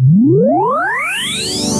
What?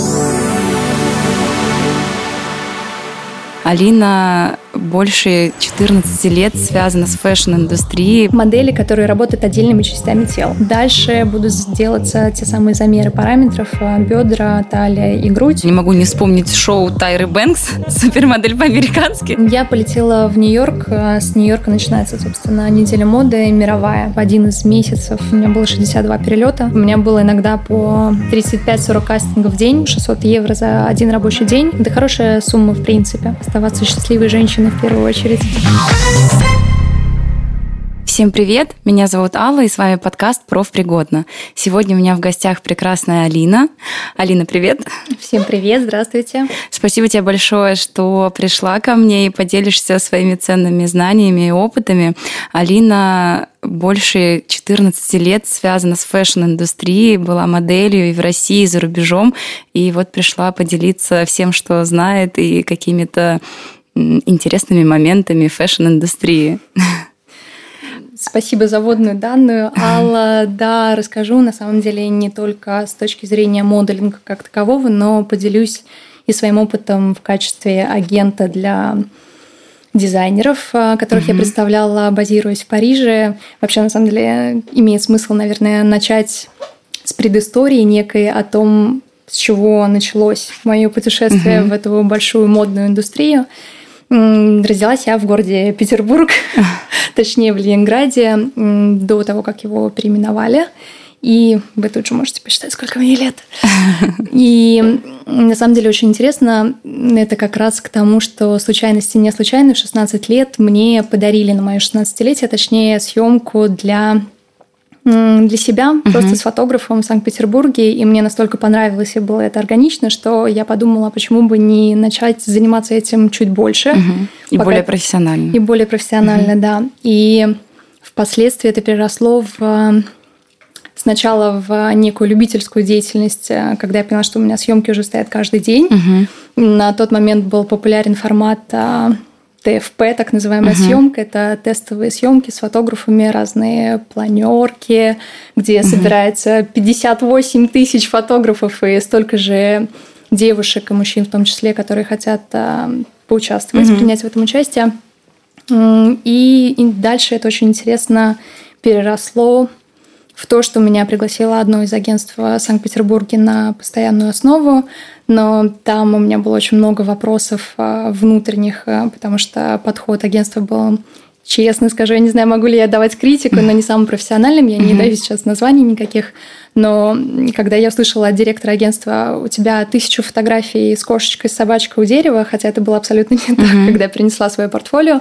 Алина больше 14 лет связана с фэшн-индустрией. Модели, которые работают отдельными частями тела. Дальше будут делаться те самые замеры параметров э, бедра, талия и грудь. Не могу не вспомнить шоу Тайры Бэнкс, супермодель по-американски. Я полетела в Нью-Йорк. Э, с Нью-Йорка начинается, собственно, неделя моды мировая. В один из месяцев у меня было 62 перелета. У меня было иногда по 35-40 кастингов в день, 600 евро за один рабочий день. Это хорошая сумма, в принципе. Оставаться счастливой женщиной в первую очередь. Всем привет! Меня зовут Алла, и с вами подкаст «Профпригодно». Сегодня у меня в гостях прекрасная Алина. Алина, привет! Всем привет, здравствуйте! Спасибо тебе большое, что пришла ко мне и поделишься своими ценными знаниями и опытами. Алина больше 14 лет связана с фэшн-индустрией, была моделью и в России, и за рубежом, и вот пришла поделиться всем, что знает, и какими-то интересными моментами фэшн-индустрии. Спасибо за вводную данную. Алла, да, расскажу на самом деле не только с точки зрения моделинга как такового, но поделюсь и своим опытом в качестве агента для дизайнеров, а, которых mm-hmm. я представляла, базируясь в Париже. Вообще, на самом деле, имеет смысл, наверное, начать с предыстории некой о том, с чего началось мое путешествие mm-hmm. в эту большую модную индустрию. Родилась я в городе Петербург, точнее в Ленинграде, до того, как его переименовали. И вы тут же можете посчитать, сколько мне лет. И на самом деле очень интересно, это как раз к тому, что случайности не случайны. В 16 лет мне подарили на мое 16-летие, точнее, съемку для для себя, угу. просто с фотографом в Санкт-Петербурге, и мне настолько понравилось и было это органично, что я подумала, почему бы не начать заниматься этим чуть больше. Угу. И пока... более профессионально. И более профессионально, угу. да. И впоследствии это переросло в сначала в некую любительскую деятельность, когда я поняла, что у меня съемки уже стоят каждый день. Угу. На тот момент был популярен формат а, ТФП, так называемая uh-huh. съемка, это тестовые съемки с фотографами, разные планерки, где uh-huh. собирается 58 тысяч фотографов и столько же девушек и мужчин в том числе, которые хотят а, поучаствовать, uh-huh. принять в этом участие. И, и дальше это очень интересно переросло в то, что меня пригласило одно из агентств в Санкт-Петербурге на постоянную основу, но там у меня было очень много вопросов а, внутренних, а, потому что подход агентства был честно скажу, я не знаю, могу ли я давать критику, но не самым профессиональным, я не даю сейчас названий никаких, но когда я услышала от директора агентства, у тебя тысячу фотографий с кошечкой, с собачкой у дерева, хотя это было абсолютно не так, когда я принесла свое портфолио,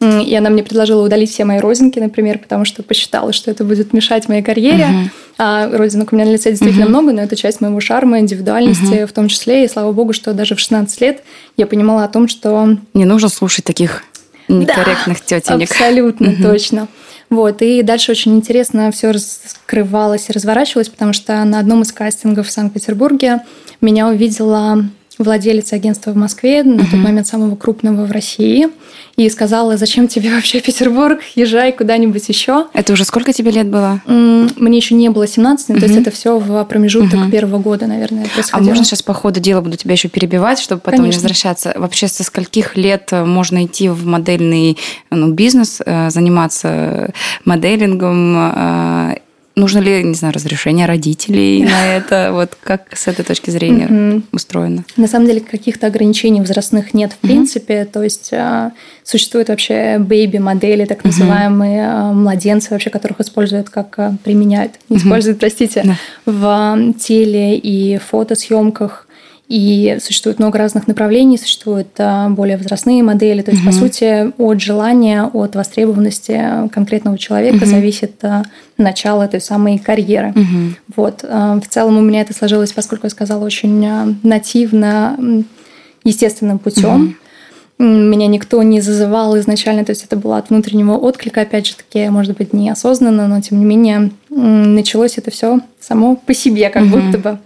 и она мне предложила удалить все мои родинки, например, потому что посчитала, что это будет мешать моей карьере. Uh-huh. А родинок у меня на лице действительно uh-huh. много, но это часть моего шарма, индивидуальности uh-huh. в том числе. И слава богу, что даже в 16 лет я понимала о том, что... Не нужно слушать таких некорректных да, тетенек. Абсолютно uh-huh. точно. Вот, и дальше очень интересно все раскрывалось и разворачивалось, потому что на одном из кастингов в Санкт-Петербурге меня увидела владелец агентства в Москве, на тот момент самого крупного в России, и сказала, зачем тебе вообще Петербург, езжай куда-нибудь еще. Это уже сколько тебе лет было? Мне еще не было 17, то есть это все в промежуток первого года, наверное, а происходило. А можно сейчас по ходу дела буду тебя еще перебивать, чтобы потом Конечно. не возвращаться? Вообще со скольких лет можно идти в модельный ну, бизнес, э, заниматься моделингом, э, Нужно ли, не знаю, разрешение родителей на это? Вот как с этой точки зрения устроено? На самом деле каких-то ограничений возрастных нет в принципе. То есть а, существуют вообще бэйби-модели, так называемые а, младенцы, вообще которых используют как а, применяют, используют, простите, в теле и фотосъемках. И существует много разных направлений, существуют а, более возрастные модели. То есть, угу. по сути, от желания, от востребованности конкретного человека угу. зависит а, начало той самой карьеры. Угу. Вот. А, в целом у меня это сложилось, поскольку я сказала, очень нативно, естественным путем. Угу. Меня никто не зазывал изначально, то есть это было от внутреннего отклика, опять же таки, может быть, неосознанно, но тем не менее началось это все само по себе, как угу. будто бы.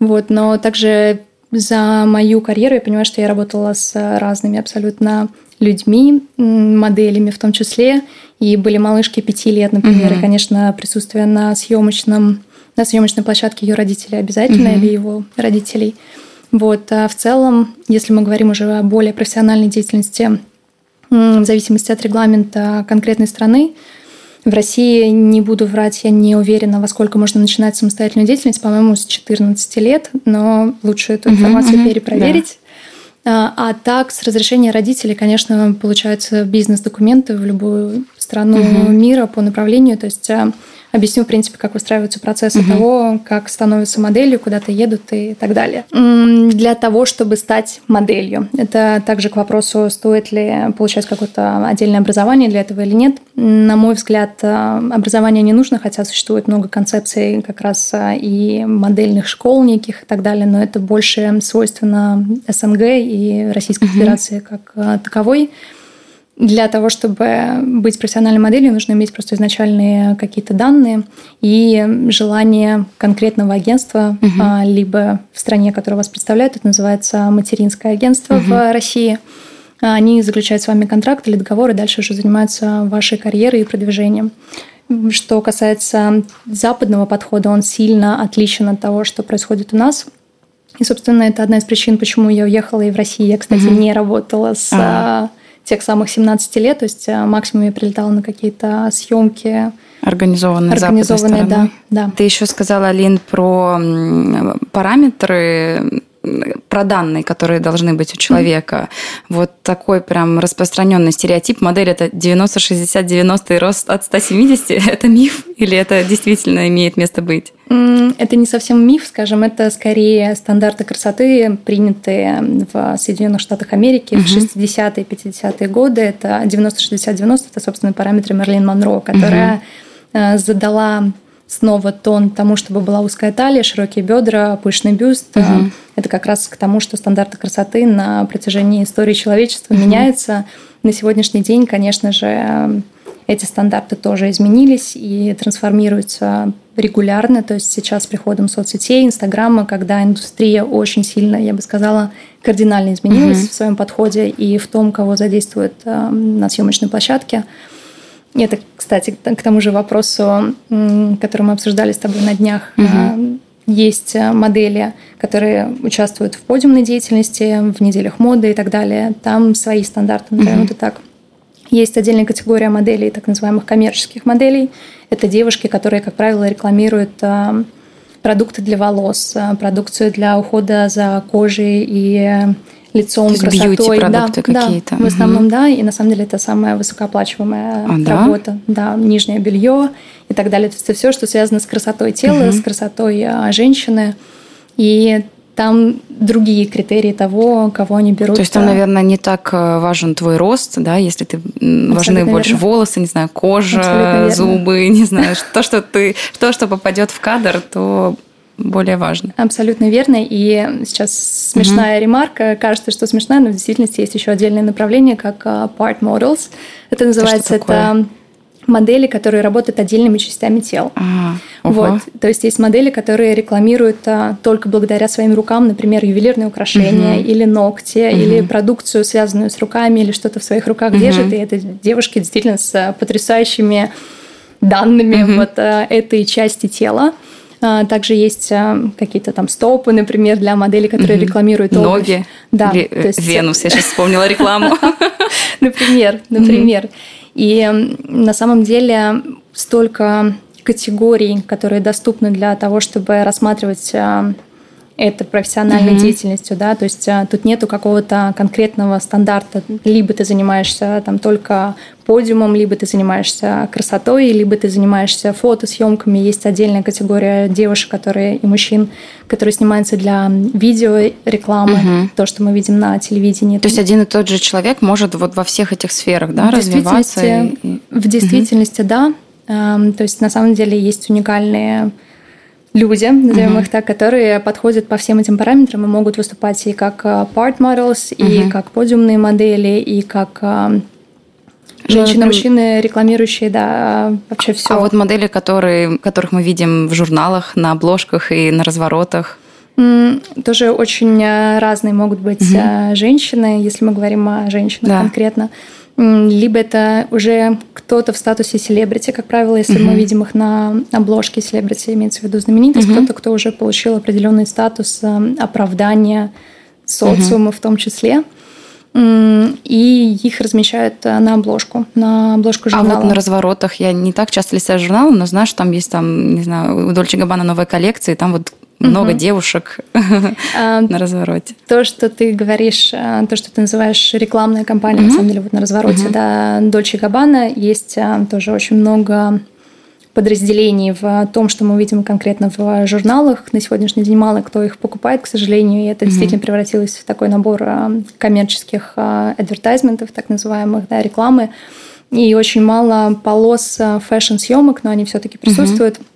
Вот, но также за мою карьеру я понимаю, что я работала с разными абсолютно людьми, моделями в том числе. И были малышки пяти лет, например. Mm-hmm. И, конечно, присутствие на съемочном на съемочной площадке ее родители обязательно mm-hmm. или его родителей. Вот. А в целом, если мы говорим уже о более профессиональной деятельности, в зависимости от регламента конкретной страны, в России, не буду врать, я не уверена, во сколько можно начинать самостоятельную деятельность, по-моему, с 14 лет, но лучше эту информацию uh-huh, перепроверить. Да. А, а так, с разрешения родителей, конечно, получаются бизнес-документы в любую страну uh-huh. мира по направлению. То есть а, объясню, в принципе, как выстраиваются процессы угу. того, как становятся моделью, куда-то едут и так далее. Для того, чтобы стать моделью. Это также к вопросу, стоит ли получать какое-то отдельное образование для этого или нет. На мой взгляд, э, образование не нужно, хотя существует много концепций как раз э, и модельных школ неких и так далее, но это больше свойственно СНГ и Российской угу. Федерации как э, таковой. Для того, чтобы быть профессиональной моделью, нужно иметь просто изначальные какие-то данные и желание конкретного агентства, угу. либо в стране, которая вас представляет, это называется материнское агентство угу. в России. Они заключают с вами контракт или договор и дальше уже занимаются вашей карьерой и продвижением. Что касается западного подхода, он сильно отличен от того, что происходит у нас. И, собственно, это одна из причин, почему я уехала и в России. Я, кстати, угу. не работала с... А-а тех самых 17 лет, то есть э, максимум я прилетала на какие-то съемки. Организованные, Организованные, да, да. Ты еще сказала, Алин, про параметры про данные, которые должны быть у человека. Mm-hmm. Вот такой прям распространенный стереотип. Модель это 90-60-90 и рост от 170. Это миф или это действительно имеет место быть? Это не совсем миф, скажем, это скорее стандарты красоты, принятые в Соединенных Штатах Америки mm-hmm. в 60-е, 50-е годы. Это 90-60-90, это, собственно, параметры Мерлин Монро, которая mm-hmm. задала снова тон тому, чтобы была узкая талия, широкие бедра, пышный бюст. Угу. Это как раз к тому, что стандарты красоты на протяжении истории человечества угу. меняются. На сегодняшний день, конечно же, эти стандарты тоже изменились и трансформируются регулярно. То есть сейчас с приходом соцсетей, Инстаграма, когда индустрия очень сильно, я бы сказала, кардинально изменилась угу. в своем подходе и в том, кого задействуют э, на съемочной площадке. Это, кстати, к тому же вопросу, который мы обсуждали с тобой на днях. Угу. Есть э, модели, которые участвуют в подиумной деятельности, в неделях моды и так далее. Там свои стандарты, назовем угу. это так. Есть отдельная категория моделей, так называемых коммерческих моделей. Это девушки, которые, как правило, рекламируют э, продукты для волос, продукцию для ухода за кожей и лицом, То красотой. продукты да, какие-то. Да, в основном, угу. да. И на самом деле это самая высокооплачиваемая а, работа. Да? да, нижнее белье и так далее. То есть это все, что связано с красотой тела, угу. с красотой а, женщины. И там другие критерии того, кого они берут. То есть там, наверное, не так э, важен твой рост, да, если ты Абсолютно важны верно. больше волосы, не знаю, кожа, зубы, не знаю, то, что ты, то, что попадет в кадр, то более важно. Абсолютно верно. И сейчас смешная угу. ремарка. Кажется, что смешная, но в действительности есть еще отдельное направление, как а, part models. Это называется это, это модели, которые работают отдельными частями тела. А, вот. То есть есть модели, которые рекламируют а, только благодаря своим рукам, например, ювелирные украшения угу. или ногти, угу. или продукцию, связанную с руками, или что-то в своих руках угу. держат. И это девушки действительно с потрясающими данными угу. вот а, этой части тела. А, также есть а, какие-то там стопы, например, для моделей, которые угу. рекламируют обувь. Ноги. Да. Ли, то есть... Венус, я сейчас вспомнила рекламу. Например, например. И на самом деле столько категорий, которые доступны для того, чтобы рассматривать а, это профессиональной mm-hmm. деятельностью, да, то есть а, тут нету какого-то конкретного стандарта, либо ты занимаешься там только подиумом, либо ты занимаешься красотой, либо ты занимаешься фотосъемками. Есть отдельная категория девушек, которые и мужчин, которые снимаются для видео рекламы, угу. то, что мы видим на телевидении. То есть один и тот же человек может вот во всех этих сферах, да, в развиваться? Действительности, и... В действительности, угу. да. Эм, то есть на самом деле есть уникальные люди, назовем uh-huh. их так, которые подходят по всем этим параметрам и могут выступать и как э, part models, uh-huh. и как подиумные модели, и как э, ну, женщины, мужчины, рекламирующие, да, вообще все. А вот модели, которые, которых мы видим в журналах, на обложках и на разворотах? Тоже очень э, разные могут быть угу. женщины, если мы говорим о женщинах да. конкретно. Либо это уже кто-то в статусе селебрити, как правило, если mm-hmm. мы видим их на обложке селебрити, имеется в виду знаменитость, mm-hmm. кто-то, кто уже получил определенный статус э, оправдания социума mm-hmm. в том числе и их размещают э, на обложку, на обложку журнала. А вот на разворотах я не так часто листаю журнал, но что там есть там, не знаю, у Дольче Габбана новая коллекция, и там вот много угу. девушек а, на развороте. То, что ты говоришь, э, то, что ты называешь рекламная кампания, угу. на самом деле, вот на развороте, угу. да, Дольче Габбана, есть э, тоже очень много подразделений в том, что мы видим конкретно в журналах. На сегодняшний день мало кто их покупает, к сожалению, и это mm-hmm. действительно превратилось в такой набор коммерческих advertisement ов, так называемых, да, рекламы. И очень мало полос фэшн-съемок, но они все-таки присутствуют. Mm-hmm.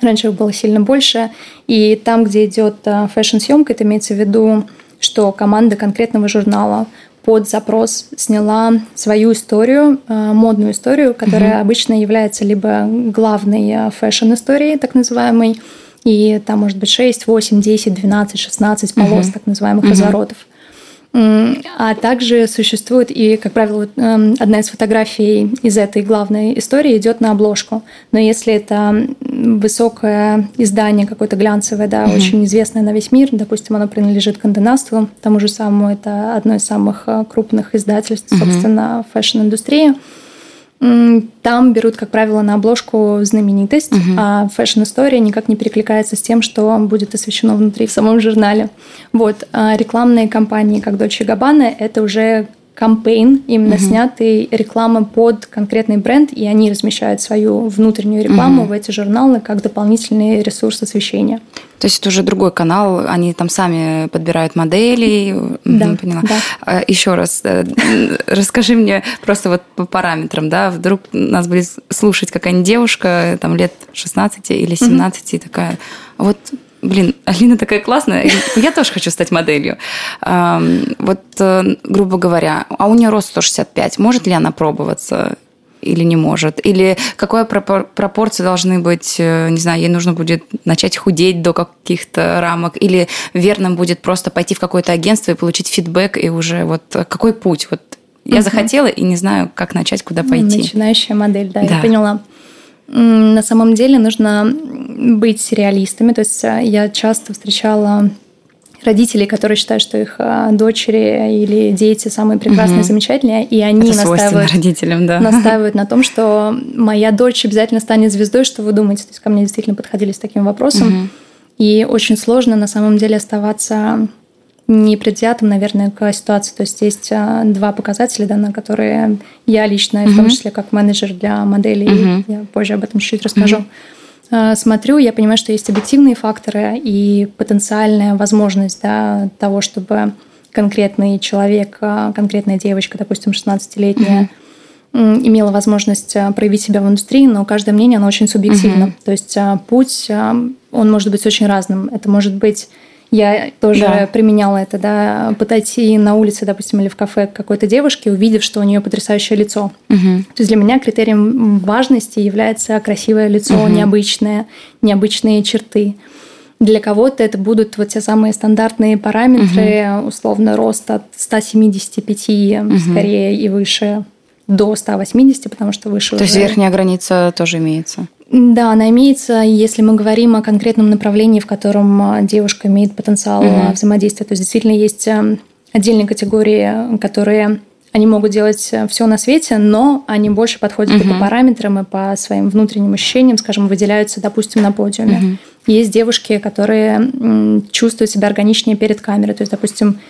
Раньше их было сильно больше. И там, где идет э, фэшн-съемка, это имеется в виду, что команда конкретного журнала под запрос сняла свою историю, э, модную историю, которая угу. обычно является либо главной э, фэшн-историей, так называемой, и там может быть 6, 8, 10, 12, 16 полос, угу. так называемых угу. разворотов. А также существует и, как правило, эм, одна из фотографий из этой главной истории идет на обложку. Но если это высокое издание, какое-то глянцевое, да, mm-hmm. очень известное на весь мир, допустим, оно принадлежит Condé Nast у, тому же самому, это одно из самых э, крупных издательств, mm-hmm. собственно, фэшн-индустрии, там берут, как правило, на обложку знаменитость, угу. а фэшн-история никак не перекликается с тем, что будет освещено внутри в самом журнале. Вот. А рекламные кампании, как Dolce Gabbana, это уже кампейн, именно угу. снятый реклама под конкретный бренд, и они размещают свою внутреннюю рекламу угу. в эти журналы как дополнительный ресурс освещения. То есть это уже другой канал, они там сами подбирают модели. Да, поняла. Да. А, Еще раз, э, расскажи мне просто вот по параметрам, да, вдруг нас будет слушать какая-нибудь девушка, там лет 16 или 17, угу. и такая, вот блин, Алина такая классная, я тоже хочу стать моделью. Вот, э, грубо говоря, а у нее рост 165, может ли она пробоваться? или не может? Или какой пропорции должны быть, э, не знаю, ей нужно будет начать худеть до каких-то рамок, или верным будет просто пойти в какое-то агентство и получить фидбэк, и уже вот какой путь? Вот я угу. захотела и не знаю, как начать, куда пойти. Начинающая модель, да, да. я поняла. На самом деле нужно быть реалистами. То есть э, я часто встречала родителей, которые считают, что их э, дочери или дети самые прекрасные, угу. замечательные, и они Это настаивают, родителям, да. настаивают на том, что моя дочь обязательно станет звездой, что вы думаете? То есть ко мне действительно подходили с таким вопросом. Угу. И очень сложно на самом деле оставаться непредвзятым, наверное, к ситуации. То есть есть а, два показателя, да, на которые я лично, mm-hmm. в том числе как менеджер для моделей, mm-hmm. я позже об этом чуть-чуть расскажу, mm-hmm. смотрю, я понимаю, что есть объективные факторы и потенциальная возможность да, того, чтобы конкретный человек, а, конкретная девочка, допустим, 16-летняя, mm-hmm. имела возможность проявить себя в индустрии, но каждое мнение, оно очень субъективно. Mm-hmm. То есть путь, он может быть очень разным. Это может быть я тоже да. применяла это, да, подойти на улице, допустим, или в кафе к какой-то девушке, увидев, что у нее потрясающее лицо. Угу. То есть для меня критерием важности является красивое лицо, угу. необычное, необычные черты. Для кого-то это будут вот те самые стандартные параметры, угу. условно, рост от 175 угу. скорее и выше до 180, потому что выше То уже... есть верхняя граница тоже имеется? Да, она имеется, если мы говорим о конкретном направлении, в котором а, девушка имеет потенциал угу. взаимодействия. То есть действительно есть а, отдельные категории, которые они могут делать все на свете, но они больше подходят угу. и по параметрам, и по своим внутренним ощущениям, скажем, выделяются, допустим, на подиуме. Угу. Есть девушки, которые чувствуют себя органичнее перед камерой. То есть, допустим,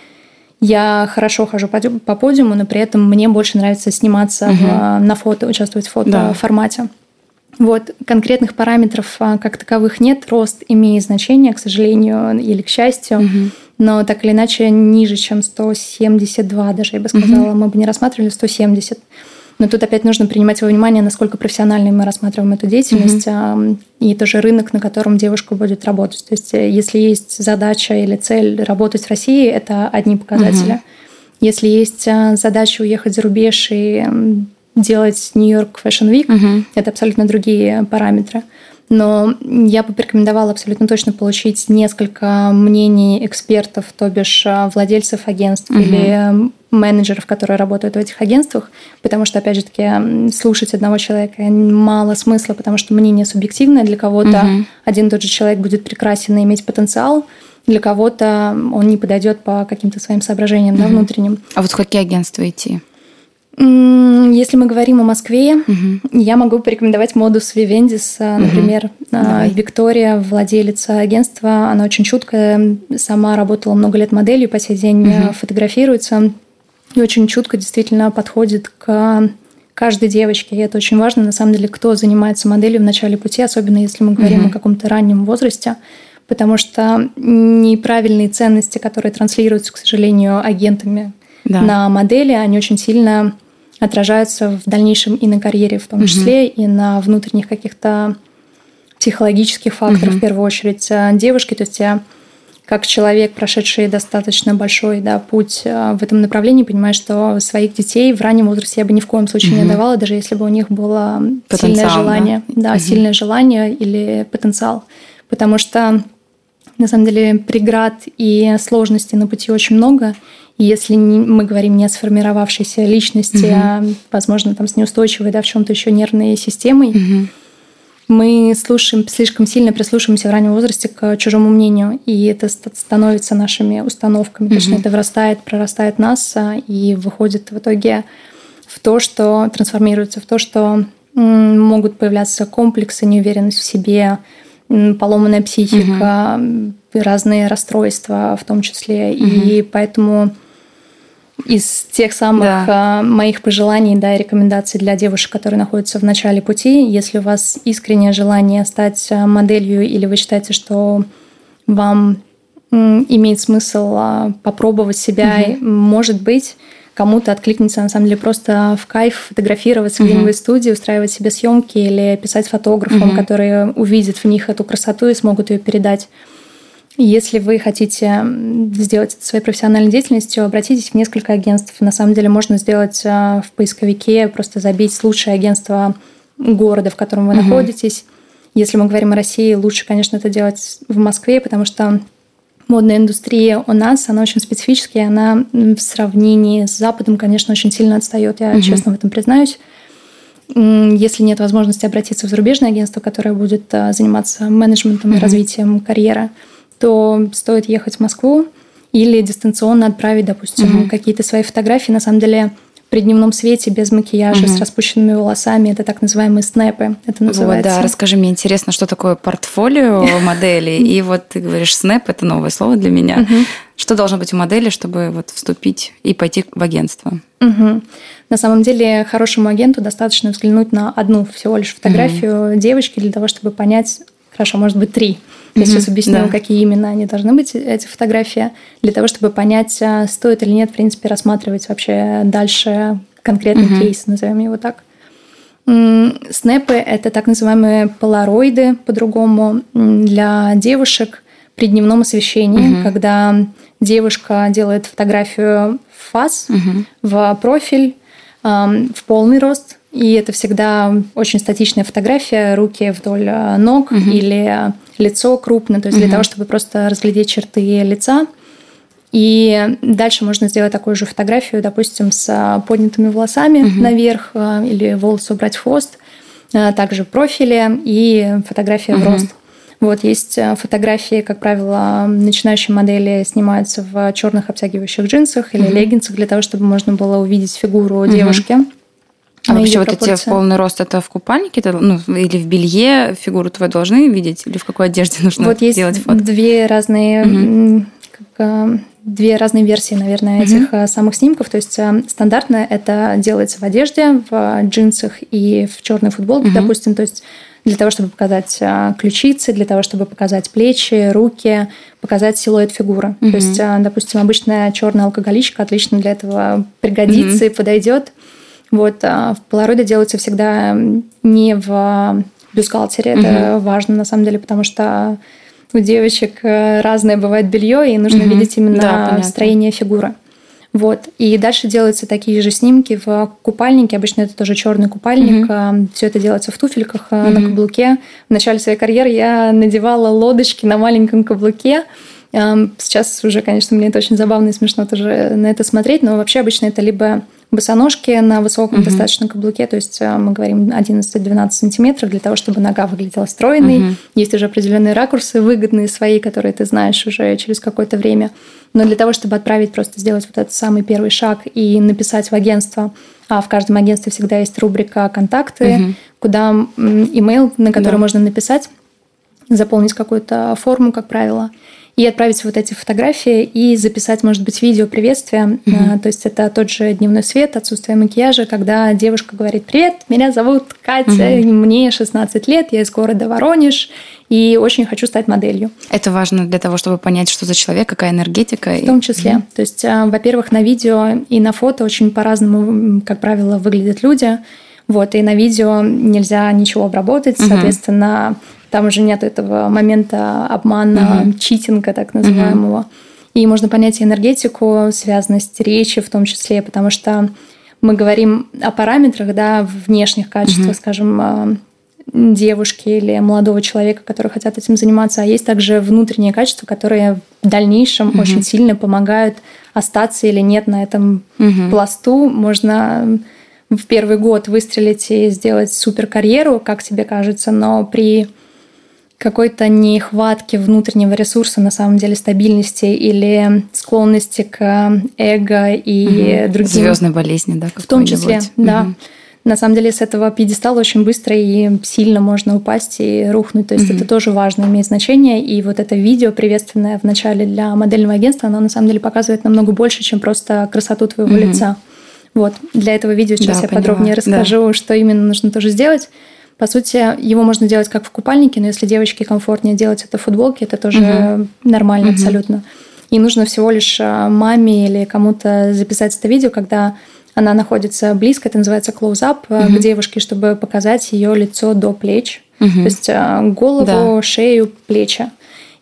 я хорошо хожу по подиуму, но при этом мне больше нравится сниматься в, на фото, участвовать в фото-формате. Да. Вот, конкретных параметров а, как таковых нет. Рост имеет значение, к сожалению, или к счастью. Угу. Но так или иначе ниже, чем 172 даже, я бы сказала. Угу. Мы бы не рассматривали 170. Но тут опять нужно принимать во внимание, насколько профессионально мы рассматриваем эту деятельность угу. и тоже рынок, на котором девушка будет работать. То есть, э, если есть задача или цель работать в России, это одни показатели. Угу. Если есть а, задача уехать за рубеж и делать Нью-Йорк Fashion Week. Угу. Это абсолютно другие параметры. Но я бы порекомендовала абсолютно точно получить несколько мнений экспертов, то бишь а, владельцев агентств угу. или менеджеров, которые работают в этих агентствах, потому что, опять же таки, слушать одного человека мало смысла, потому что мнение субъективное для кого-то. Угу. Один и тот же человек будет прекрасен и иметь потенциал, для кого-то он не подойдет по каким-то своим соображениям угу. да, внутренним. А вот в какие агентства идти? Если мы говорим о Москве, угу. я могу порекомендовать модус Вивендис, например. Угу. Виктория, владелица агентства, она очень чуткая, сама работала много лет моделью, по сей день угу. фотографируется и очень чутко действительно подходит к каждой девочке. И это очень важно, на самом деле, кто занимается моделью в начале пути, особенно если мы говорим угу. о каком-то раннем возрасте потому что неправильные ценности, которые транслируются, к сожалению, агентами да. на модели, они очень сильно отражаются в дальнейшем и на карьере в том числе, угу. и на внутренних каких-то психологических факторах угу. в первую очередь э, девушки. То есть я как человек, прошедший достаточно большой да, путь э, в этом направлении, понимаю, что своих детей в раннем возрасте я бы ни в коем случае угу. не отдавала, даже если бы у них было потенциал, сильное желание, да, да угу. сильное желание или потенциал, потому что на самом деле преград и сложностей на пути очень много. Если не, мы говорим не о сформировавшейся личности, угу. а, возможно, там с неустойчивой, да, в чем-то еще нервной системой, угу. мы слушаем, слишком сильно прислушиваемся в раннем возрасте к чужому мнению, и это становится нашими установками. Угу. Точнее, это вырастает, прорастает нас а, и выходит в итоге в то, что трансформируется в то, что могут появляться комплексы, неуверенность в себе, поломанная психика, угу. разные расстройства в том числе. Угу. И поэтому из тех самых да. А, моих пожеланий да, и рекомендаций для девушек, которые находятся в начале пути, если у вас искреннее желание стать а, моделью или вы считаете, что вам имеет смысл а, попробовать себя, угу. может быть, кому-то откликнется на самом деле просто в кайф фотографироваться mm-hmm. где-нибудь в студии, устраивать себе съемки или писать фотографам, mm-hmm. которые увидят в них эту красоту и смогут ее передать. Если вы хотите сделать это своей профессиональной деятельностью, обратитесь в несколько агентств. На самом деле можно сделать а, в поисковике, просто забить лучшее агентство города, в котором вы mm-hmm. находитесь. Если мы говорим о России, лучше, конечно, это делать в Москве, потому что модная индустрия у нас, она очень специфическая, она в сравнении с Западом, конечно, очень сильно отстает, я угу. честно в этом признаюсь. Если нет возможности обратиться в зарубежное агентство, которое будет а, заниматься менеджментом угу. и развитием карьеры, то стоит ехать в Москву или дистанционно отправить, допустим, угу. какие-то свои фотографии. На самом деле при дневном свете, без макияжа, угу. с распущенными волосами. Это так называемые снэпы. Это называется. Вот, да, расскажи мне интересно, что такое портфолио модели. И вот ты говоришь, снэп – это новое слово для меня. Что должно быть у модели, чтобы вот вступить и пойти в агентство? Угу. На самом деле хорошему агенту достаточно взглянуть на одну всего лишь фотографию девочки для того, чтобы понять, хорошо, может быть, три. Я mm сейчас объясню, да. какие именно они должны быть, эти фотографии, для того, чтобы понять, а, стоит или нет, в принципе, рассматривать вообще дальше конкретный mm кейс, назовем его так. Снэпы – это так называемые полароиды, по-другому, для девушек при дневном освещении, mm когда девушка делает фотографию в фас, mm в профиль, в полный рост – и это всегда очень статичная фотография, руки вдоль э, ног угу. или лицо крупно, то есть угу. для того, чтобы просто разглядеть черты лица. И дальше можно сделать такую же фотографию, допустим, с поднятыми волосами угу. наверх э, или волосы убрать в хвост, э, также в профиле и фотография угу. в рост. Вот есть фотографии, как правило, начинающие модели снимаются в черных обтягивающих джинсах или mm леггинсах для того, чтобы можно было увидеть фигуру mm девушки. А вообще вот эти в полный рост это в купальнике это, ну, или в белье фигуру твою должны видеть? Или в какой одежде нужно вот делать фото? Вот есть две разные... Угу. Как, а, две разные версии, наверное, этих mm самых снимков. То есть а, стандартно это делается в одежде, в джинсах и в черной футболке, mm допустим. То есть для того, чтобы показать ключицы, для того, чтобы показать плечи, руки, показать силуэт фигуры. mm То есть, допустим, обычная черная алкоголичка отлично для этого пригодится mm и подойдет. Вот, а в полароиде делаются всегда не в бюстгальтере. Угу. Это важно, на самом деле, потому что у девочек э, разное бывает белье, и нужно угу. видеть именно да, строение фигуры. Вот. И дальше делаются такие же снимки в купальнике. Обычно это тоже черный купальник. Mm-hmm. Все это делается в туфельках mm-hmm. на каблуке. В начале своей карьеры я надевала лодочки на маленьком каблуке. Сейчас уже, конечно, мне это очень забавно и смешно тоже на это смотреть, но вообще обычно это либо босоножки на высоком угу. достаточно каблуке, то есть э, мы говорим 11-12 сантиметров для того, чтобы нога выглядела стройной. Угу. Есть уже определенные ракурсы выгодные свои, которые ты знаешь уже через какое-то время. Но для того, чтобы отправить, просто сделать вот этот самый первый шаг и написать в агентство, а в каждом агентстве всегда есть рубрика «Контакты», угу. куда имейл, на который да. можно написать, заполнить какую-то форму, как правило – и отправить вот эти фотографии и записать, может быть, видео приветствия. Mm-hmm. То есть это тот же дневной свет, отсутствие макияжа, когда девушка говорит «Привет, меня зовут Катя, mm-hmm. мне 16 лет, я из города Воронеж, и очень хочу стать моделью». Это важно для того, чтобы понять, что за человек, какая энергетика. В том числе. Mm-hmm. То есть, а, во-первых, на видео и на фото очень по-разному, как правило, выглядят люди. Вот, и на видео нельзя ничего обработать, угу. соответственно, там уже нет этого момента обмана, угу. читинга так называемого. Угу. И можно понять энергетику, связанность речи в том числе, потому что мы говорим о параметрах, да, внешних качествах, угу. скажем, а, девушки или молодого человека, которые хотят этим заниматься, а есть также внутренние качества, которые в дальнейшем угу. очень сильно помогают остаться или нет на этом угу. пласту. Можно в первый год выстрелить и сделать супер карьеру, как тебе кажется, но при какой-то нехватки внутреннего ресурса, на самом деле стабильности или склонности к эго и угу. другим... Звездной болезни, да? В том числе, угу. да. На самом деле с этого пьедестала очень быстро и сильно можно упасть и рухнуть. То есть mm это тоже важно, имеет значение. И вот это видео приветственное в начале для модельного агентства, оно на самом деле показывает намного больше, чем просто красоту твоего mm лица. Вот. Для этого видео сейчас да, я поняла. подробнее расскажу, да. что именно нужно тоже сделать. По сути, его можно делать как в купальнике, но если девочке комфортнее делать это в футболке, это тоже угу. нормально угу. абсолютно. И нужно всего лишь а, маме или кому-то записать это видео, когда она находится близко, это называется close-up угу. к девушке, чтобы показать ее лицо до плеч. Угу. То есть а, голову, да. шею, плечи.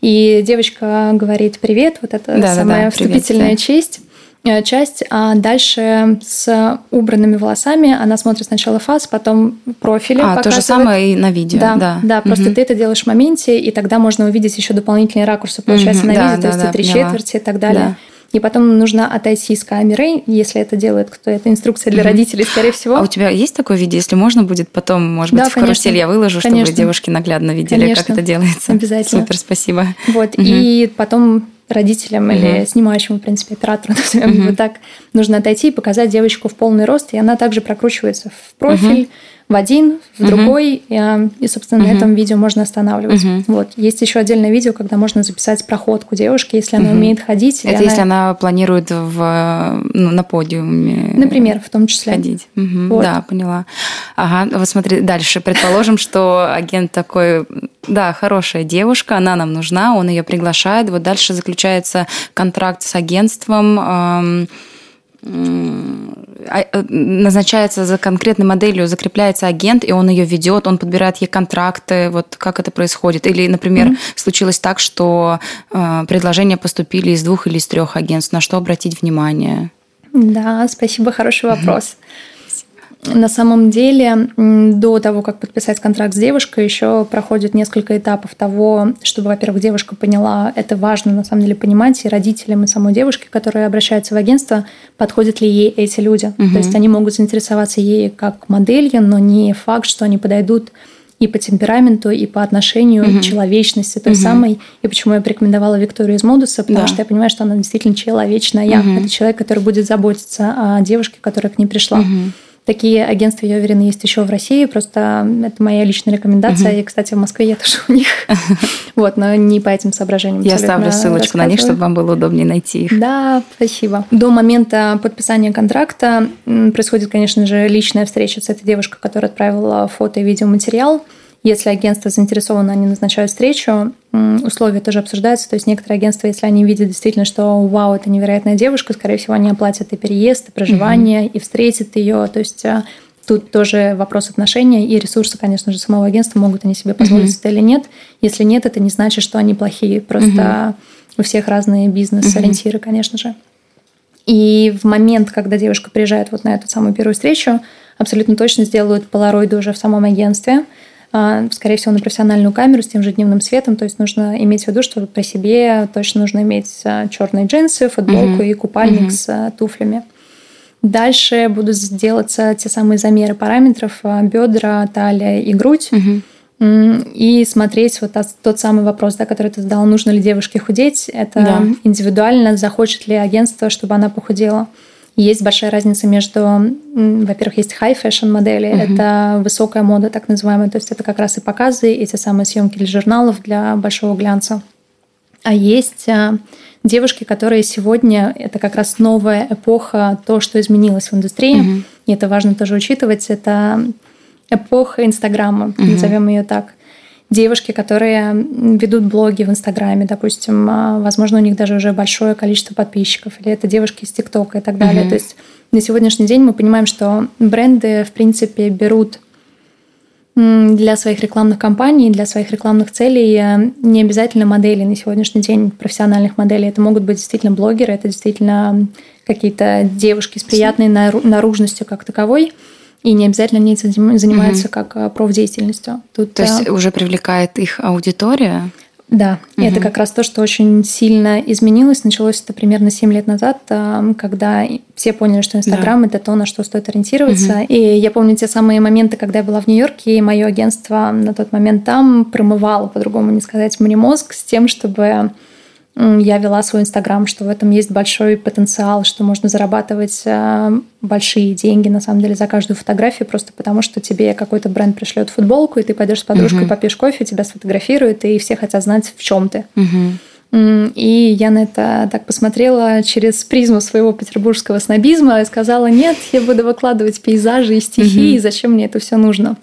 И девочка говорит привет, вот это да, самая да, да, вступительная честь. Э, часть, а дальше с убранными волосами она смотрит сначала фас, потом профили. А, показывает. то же самое и на видео. Да, да, да угу. просто ты это делаешь в моменте, и тогда можно увидеть еще дополнительные ракурсы, получается, угу, на да, видео, да, то есть да, три поняла. четверти и так далее. Да. И потом нужно отойти с камерой, если это делает кто. Это инструкция для mm родителей, скорее всего. А у тебя есть такое видео? Если можно будет потом, может да, быть, в конечно. карусель я выложу, конечно. чтобы девушки наглядно видели, конечно. как это делается. Обязательно. Супер, спасибо. Вот. Угу. И потом родителям угу. или снимающему, в принципе, оператору, назовем угу. его так, нужно отойти и показать девочку в полный рост, и она также прокручивается в профиль, угу в один, в угу. другой, и, а, и собственно, угу. на этом видео можно останавливать. Угу. Вот. Есть еще отдельное видео, когда можно записать проходку девушки, если она угу. умеет ходить. Это она... если она планирует в, ну, на подиуме. Например, в том числе. Ходить. Угу. Вот. Да, поняла. Ага, вот смотри, дальше. Предположим, что агент такой, да, хорошая девушка, она нам нужна, он ее приглашает. Вот дальше заключается контракт с агентством э, назначается за конкретной моделью, закрепляется агент, и он ее ведет, он подбирает ей контракты, вот как это происходит. Или, например, mm-hmm. случилось так, что э, предложения поступили из двух или из трех агентств. На что обратить внимание? Да, спасибо, хороший вопрос. Mm-hmm. На самом деле, до того, как подписать контракт с девушкой, еще проходит несколько этапов того, чтобы, во-первых, девушка поняла, это важно на самом деле понимать, и родителям, и самой девушке, которая обращается в агентство, подходят ли ей эти люди. Угу. То есть они могут заинтересоваться ей как моделью, но не факт, что они подойдут и по темпераменту, и по отношению, угу. и человечности той угу. самой. И почему я порекомендовала Викторию из Модуса, потому да. что я понимаю, что она действительно человечная. Угу. Это человек, который будет заботиться о девушке, которая к ней пришла. Угу. Такие агентства, я уверена, есть еще в России. Просто это моя личная рекомендация. Угу. И, кстати, в Москве я тоже у них. Вот, но не по этим соображениям. Я ставлю ссылочку на них, чтобы вам было удобнее найти их. Да, спасибо. До момента подписания контракта происходит, конечно же, личная встреча с этой девушкой, которая отправила фото и видеоматериал. Если агентство заинтересовано, они назначают встречу. Условия тоже обсуждаются. То есть некоторые агентства, если они видят действительно, что вау, это невероятная девушка, скорее всего, они оплатят и переезд, и проживание, mm-hmm. и встретят ее. То есть а, Тут тоже вопрос отношения и ресурсы, конечно же, самого агентства, могут они себе позволить mm-hmm. это или нет. Если нет, это не значит, что они плохие. Просто mm-hmm. у всех разные бизнес-ориентиры, mm-hmm. конечно же. И в момент, когда девушка приезжает вот на эту самую первую встречу, абсолютно точно сделают полароиды уже в самом агентстве – скорее всего, на профессиональную камеру с тем же дневным светом. То есть нужно иметь в виду, что при себе точно нужно иметь а, черные джинсы, футболку mm-hmm. и купальник mm-hmm. с а, туфлями. Дальше будут сделаться те самые замеры параметров бедра, талия и грудь. Mm-hmm и смотреть вот тот самый вопрос, да, который ты задал, нужно ли девушке худеть, это да. индивидуально, захочет ли агентство, чтобы она похудела. Есть большая разница между, во-первых, есть high fashion модели, угу. это высокая мода, так называемая, то есть это как раз и показы, эти самые съемки для журналов, для большого глянца. А есть а, девушки, которые сегодня, это как раз новая эпоха, то, что изменилось в индустрии, угу. и это важно тоже учитывать, это эпоха Инстаграма, угу. назовем ее так девушки, которые ведут блоги в Инстаграме, допустим, а, возможно, у них даже уже большое количество подписчиков, или это девушки из ТикТока и так далее. Mm-hmm. То есть на сегодняшний день мы понимаем, что бренды, в принципе, берут для своих рекламных кампаний, для своих рекламных целей э, не обязательно модели на сегодняшний день, профессиональных моделей. Это могут быть действительно блогеры, это действительно какие-то девушки с приятной наружностью как таковой – и не обязательно они этим занимаются угу. как а, профдеятельностью. Тут, то есть а, уже привлекает их аудитория? Да, угу. это как раз то, что очень сильно изменилось. Началось это примерно 7 лет назад, когда все поняли, что Инстаграм да. это то, на что стоит ориентироваться. Угу. И я помню те самые моменты, когда я была в Нью-Йорке, и мое агентство на тот момент там промывало, по-другому не сказать, мне мозг с тем, чтобы я вела свой Инстаграм, что в этом есть большой потенциал, что можно зарабатывать э, большие деньги, на самом деле, за каждую фотографию, просто потому что тебе какой-то бренд пришлет футболку, и ты пойдешь с подружкой, uh попьешь кофе, тебя сфотографируют, и все хотят знать, в чем ты. uh И я на это так посмотрела через призму своего петербургского снобизма и сказала, нет, я буду выкладывать пейзажи и стихи, uh и зачем мне это все нужно?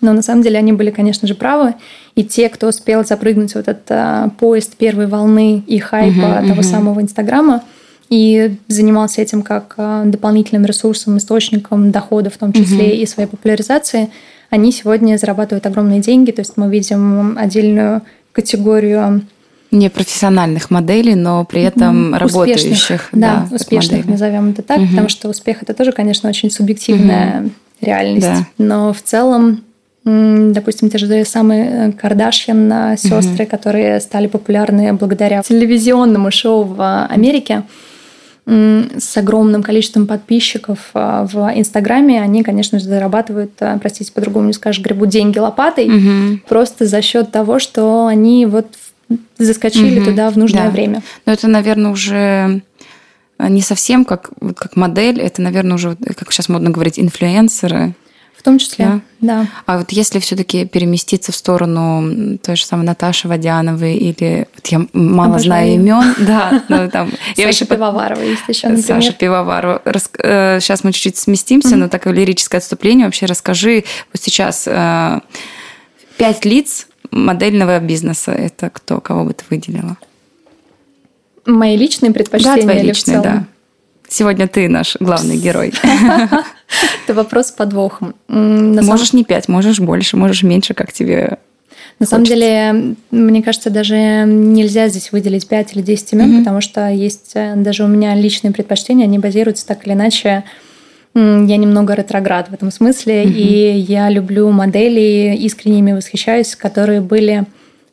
Но на самом деле они были, конечно же, правы. И те, кто успел запрыгнуть в этот а, поезд первой волны и хайпа uh-huh, того uh-huh. самого Инстаграма, и занимался этим как а, дополнительным ресурсом, источником дохода, в том числе uh-huh. и своей популяризации, они сегодня зарабатывают огромные деньги. То есть мы видим отдельную категорию непрофессиональных моделей, но при этом успешных, работающих. Да, да успешных, модели. назовем это так, угу. потому что успех это тоже, конечно, очень субъективная угу. реальность. Да. Но в целом допустим, те же самые э, Кардашьян э, сестры, угу. которые стали популярны благодаря телевизионному шоу в Америке с огромным количеством подписчиков э, в Инстаграме, они, конечно же, зарабатывают, простите, по-другому не скажешь, гребут деньги лопатой, угу. просто за счет того, что они вот заскочили угу. туда в нужное да. время. Но это, наверное, уже не совсем как, как модель, это, наверное, уже, как сейчас модно говорить, инфлюенсеры. В том числе, да. да. А вот если все-таки переместиться в сторону той же самой Наташи Водяновой или вот я мало Обожаю. знаю имен, да, ну там Саша Пивоварова есть еще. Саша Пивоварова. Сейчас э, мы чуть-чуть сместимся, но такое лирическое отступление. Вообще расскажи вот сейчас э, пять лиц модельного бизнеса. Это кто, кого бы ты выделила? Мои личные предпочтения да, твои личные, да. Сегодня ты наш главный герой. Это вопрос с подвохом. Можешь не пять, можешь больше, можешь меньше, как тебе на самом деле, мне кажется, даже нельзя здесь выделить 5 или 10 имен, mm-hmm. потому что есть э, даже у меня личные предпочтения, они базируются так или иначе. Я немного ретроград в этом смысле, mm-hmm. и я люблю модели, искренне ими восхищаюсь, которые были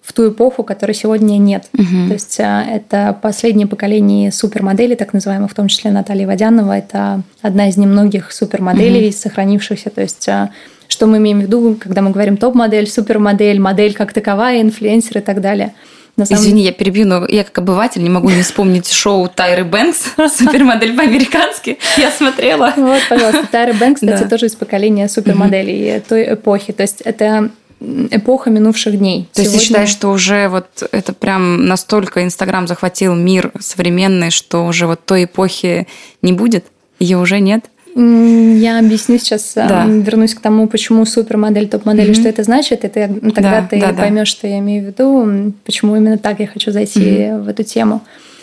в ту эпоху, которой сегодня нет. Угу. То есть а, это последнее поколение супермоделей, так называемых, в том числе Наталья Водянова. Это одна из немногих супермоделей, угу. сохранившихся. То есть а, что мы имеем в виду, когда мы говорим топ-модель, супермодель, модель как таковая, инфлюенсер и так далее. На самом... Извини, я перебью, но я как обыватель не могу не вспомнить шоу Тайры Бэнкс, супермодель по-американски. Я смотрела. Вот, пожалуйста, Тайры Бэнкс, кстати, тоже из поколения супермоделей той эпохи. То есть это эпоха минувших дней. То Сегодня... есть ты считаешь, что уже вот это прям настолько Инстаграм захватил мир современный, что уже вот той эпохи не будет? Ее уже нет? Я объясню сейчас, э, да. вернусь к тому, почему супермодель, топ-модель, mm-hmm. что это значит, и ты, тогда да, ты да, поймешь, да. что я имею в виду, почему именно так я хочу зайти mm-hmm. в эту тему.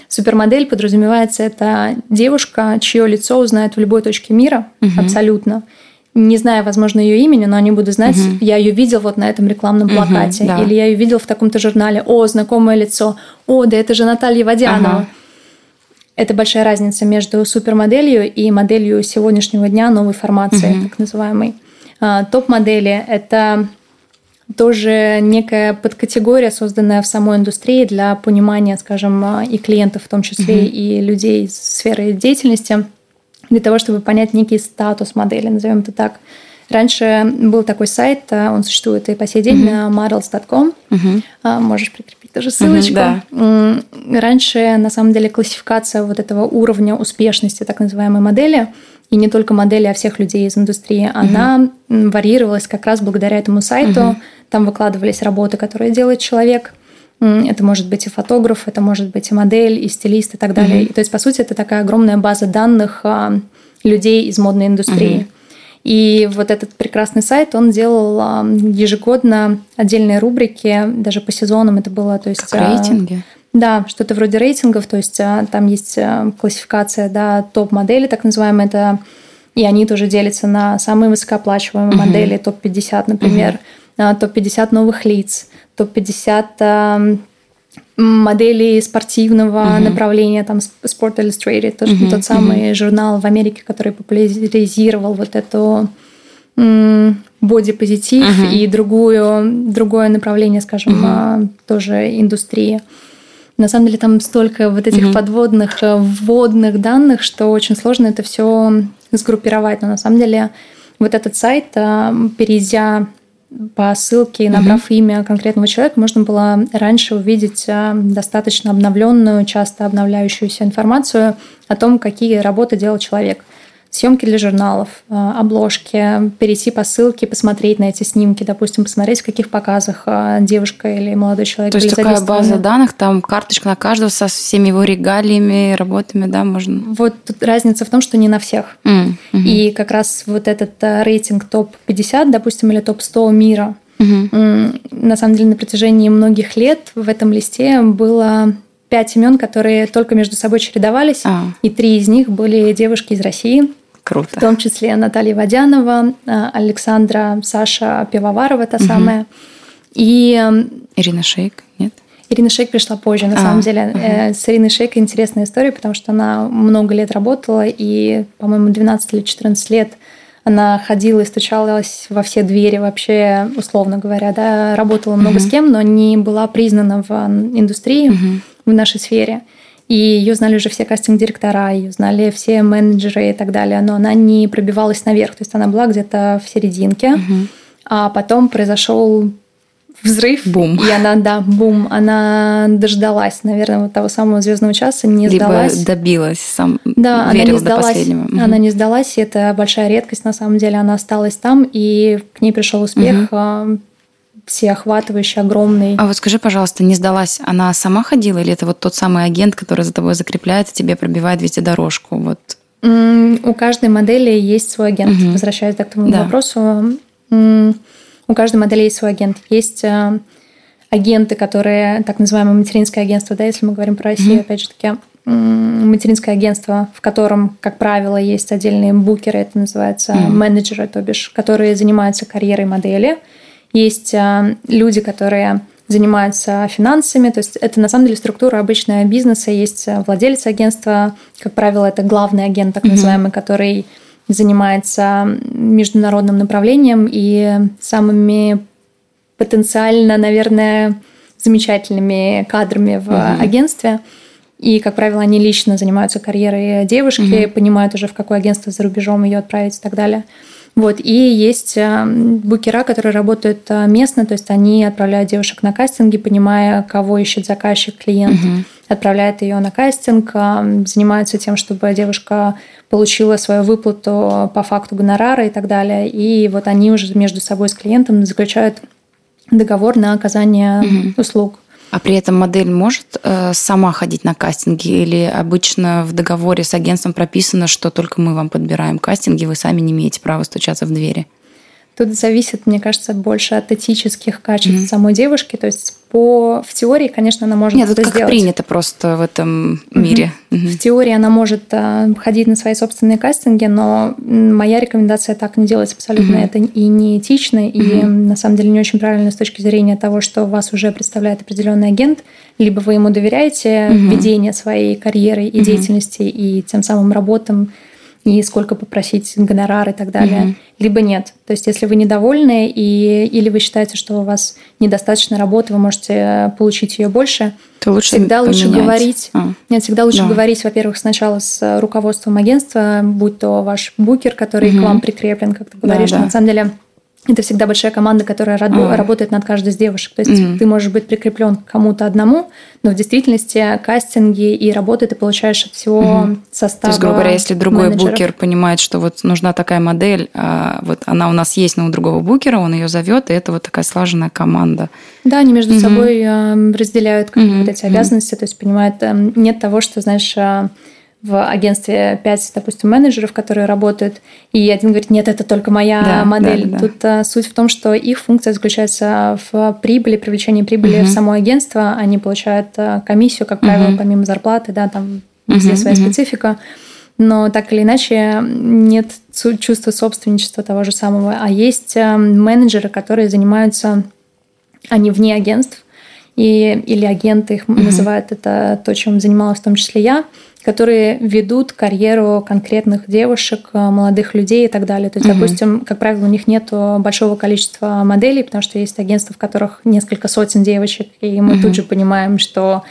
Супермодель подразумевается это девушка, чье лицо узнают в любой точке мира, mm-hmm. абсолютно не знаю, возможно, ее имени, но они будут знать, угу. я ее видел вот на этом рекламном плакате, угу, да. или я ее видел в таком-то журнале, о, знакомое лицо, о, да это же Наталья Водянова. Ага. Это большая разница между супермоделью и моделью сегодняшнего дня новой формации, угу. так называемой. А, топ-модели – это тоже некая подкатегория, созданная в самой индустрии для понимания, скажем, и клиентов в том числе, mm-hmm. и людей из сферы деятельности, для того, чтобы понять некий статус модели, назовем это так. Раньше был такой сайт, а, он существует и по сей день mm-hmm. на models.com. Mm-hmm. Можешь прикрепить тоже ссылочку. Mm-hmm, да. Раньше, на самом деле, классификация вот этого уровня успешности так называемой модели и не только модели, а всех людей из индустрии, mm-hmm. она варьировалась как раз благодаря этому сайту. Mm-hmm. Там выкладывались работы, которые делает человек. Это может быть и фотограф, это может быть и модель, и стилист и так далее. Mm-hmm. И, то есть, по сути, это такая огромная база данных а, людей из модной индустрии. Mm-hmm. И вот этот прекрасный сайт, он делал а, ежегодно отдельные рубрики, даже по сезонам это было. То есть, как рейтинги? Да, что-то вроде рейтингов, то есть а, там есть а, классификация, да, топ-модели, так называемые, это и они тоже делятся на самые высокооплачиваемые uh-huh. модели, топ-50, например, uh-huh. Топ-50 новых лиц, топ-50 моделей спортивного uh-huh. направления, там Sport Illustrated, тот, uh-huh. тот самый uh-huh. журнал в Америке, который популяризировал вот эту боди-позитив uh-huh. и другую, другое направление, скажем, uh-huh. тоже индустрии. На самом деле там столько вот этих uh-huh. подводных, э, вводных данных, что очень сложно это все сгруппировать. Но на самом деле вот этот сайт, э, перейдя по ссылке, набрав угу. имя конкретного человека, можно было раньше увидеть э, достаточно обновленную, часто обновляющуюся информацию о том, какие работы делал человек съемки для журналов, э, обложки, перейти по ссылке, посмотреть на эти снимки, допустим, посмотреть, в каких показах э, девушка или молодой человек То есть такая база данных, там карточка на каждого со всеми его регалиями, работами, да, можно? Вот тут разница в том, что не на всех. Mm, hmm И как раз вот этот э, рейтинг топ-50, допустим, или топ-100 мира, mm-hmm. на самом деле на протяжении многих лет в этом листе было пять имен, которые только между собой чередовались, а. и три из них были девушки из России. Круто. В том числе Наталья Водянова, э, Александра Саша Пивоварова, та угу. самая. И... Эм, Ирина Шейк, нет? Ирина Шейк пришла позже, на а, самом деле. Угу. С Ириной Шейк интересная история, потому что она много лет работала, и, по-моему, 12 или 14 лет она ходила и стучалась во все двери вообще, условно говоря, да, работала много угу. с кем, но не была признана в индустрии, угу. в нашей сфере. И ее знали уже все кастинг-директора, ее знали все менеджеры и так далее, но она не пробивалась наверх, то есть она была где-то в серединке. Угу. А потом произошел взрыв. Бум. И она, да, бум. Она дождалась, наверное, вот того самого звездного часа, не Либо сдалась. добилась, сам да, она не сдалась. Она не сдалась, и это большая редкость, на самом деле. Она осталась там, и к ней пришел успех. Угу всеохватывающий, огромный. А вот скажи, пожалуйста, не сдалась, она сама ходила или это вот тот самый агент, который за тобой закрепляет и тебе пробивает везде дорожку? Вот. У каждой модели есть свой агент. Угу. Возвращаясь к твоему да. вопросу, у каждой модели есть свой агент. Есть э, агенты, которые так называемое материнское агентство, да, если мы говорим про Россию, mm опять же таки, материнское агентство, в котором, как правило, есть отдельные букеры, это называется mm менеджеры, то бишь, которые занимаются карьерой модели. Есть э, люди, которые занимаются финансами, то есть это на самом деле структура обычного бизнеса, есть э, владелец агентства, как правило, это главный агент, так называемый, mm который занимается международным направлением и самыми потенциально, наверное, замечательными кадрами в mm агентстве. И, как правило, они лично занимаются карьерой девушки, mm понимают уже, в какое агентство за рубежом ее отправить и так далее. Вот. И есть э, букера, которые работают э, местно, то есть они отправляют девушек на кастинги, понимая, кого ищет заказчик, клиент, угу. отправляет ее на кастинг, э, занимаются тем, чтобы девушка получила свою выплату по факту гонорара и так далее. И вот они уже между собой с клиентом заключают договор на оказание угу. услуг. А при этом модель может э, сама ходить на кастинги или обычно в договоре с агентством прописано, что только мы вам подбираем кастинги, вы сами не имеете права стучаться в двери? Тут зависит, мне кажется, больше от этических качеств mm-hmm. самой девушки. То есть по в теории, конечно, она может Нет, это как сделать. принято просто в этом мире. Mm-hmm. Mm-hmm. В теории она может uh, ходить на свои собственные кастинги, но моя рекомендация так не делать абсолютно. Mm-hmm. Это и не этично, mm-hmm. и на самом деле не очень правильно с точки зрения того, что вас уже представляет определенный агент, либо вы ему доверяете mm-hmm. ведение своей карьеры и mm-hmm. деятельности и тем самым работам и сколько попросить гонорар и так далее, угу. либо нет. То есть, если вы недовольны и, или вы считаете, что у вас недостаточно работы, вы можете получить ее больше, то лучше всегда поменять. лучше говорить. А. Нет, всегда лучше да. говорить, во-первых, сначала с руководством агентства, будь то ваш букер, который угу. к вам прикреплен, как ты говоришь. Да, да. На самом деле это всегда большая команда, которая а. работает над каждой из девушек. То есть mm ты можешь быть прикреплен к кому-то одному, но в действительности кастинги и работы ты получаешь от всего mm состава. То есть, грубо говоря, если другой менеджеров. букер понимает, что вот нужна такая модель, а вот она у нас есть, но у другого букера, он ее зовет, и это вот такая слаженная команда. Да, они между mm собой э, разделяют как mm вот эти обязанности, то есть понимают, э, нет того, что, знаешь, э, в агентстве 5, допустим, менеджеров, которые работают, и один говорит, нет, это только моя да, модель. Да, да. Тут а, суть в том, что их функция заключается в прибыли, привлечении прибыли угу. в само агентство. Они получают а, комиссию, как правило, угу. помимо зарплаты, да, там везде угу, своя угу. специфика. Но так или иначе нет чувства собственничества того же самого. А есть а, менеджеры, которые занимаются, они вне агентств, и, или агенты их угу. называют, это то, чем занималась в том числе я – которые ведут карьеру конкретных девушек, э, молодых людей и так далее. То есть, угу. допустим, как правило, у них нет большого количества моделей, потому что есть агентства, в которых несколько сотен девочек, и мы угу. тут же понимаем, что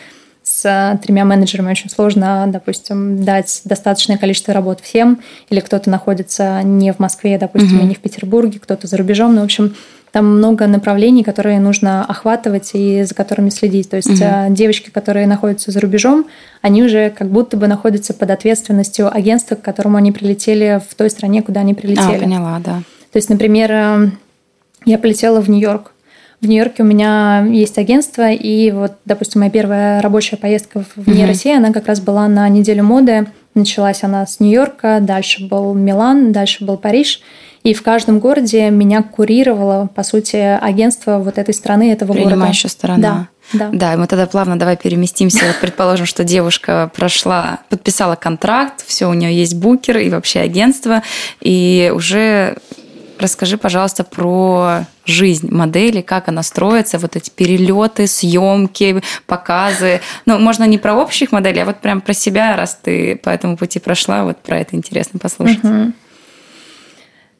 с тремя менеджерами очень сложно, допустим, дать достаточное количество работ всем, или кто-то находится не в Москве, допустим, угу. и не в Петербурге, кто-то за рубежом. Ну, в общем, там много направлений, которые нужно охватывать и за которыми следить. То есть угу. девочки, которые находятся за рубежом, они уже как будто бы находятся под ответственностью агентства, к которому они прилетели в той стране, куда они прилетели. А, поняла, да. То есть, например, э, я полетела в Нью-Йорк. В Нью-Йорке у меня есть агентство, и вот, допустим, моя первая рабочая поездка вне угу. России, она как раз была на неделю моды. Началась она с Нью-Йорка, дальше был Милан, дальше был Париж. И в каждом городе меня курировало, по сути, агентство вот этой страны, этого Принимающая города. Принимающая сторона. Да, да. Да, и мы тогда плавно давай переместимся. Вот предположим, что девушка прошла, подписала контракт, все, у нее есть букер и вообще агентство, и уже расскажи, пожалуйста, про жизнь модели, как она строится, вот эти перелеты, съемки, показы. Ну, можно не про общих моделей, а вот прям про себя, раз ты по этому пути прошла, вот про это интересно послушать. Угу.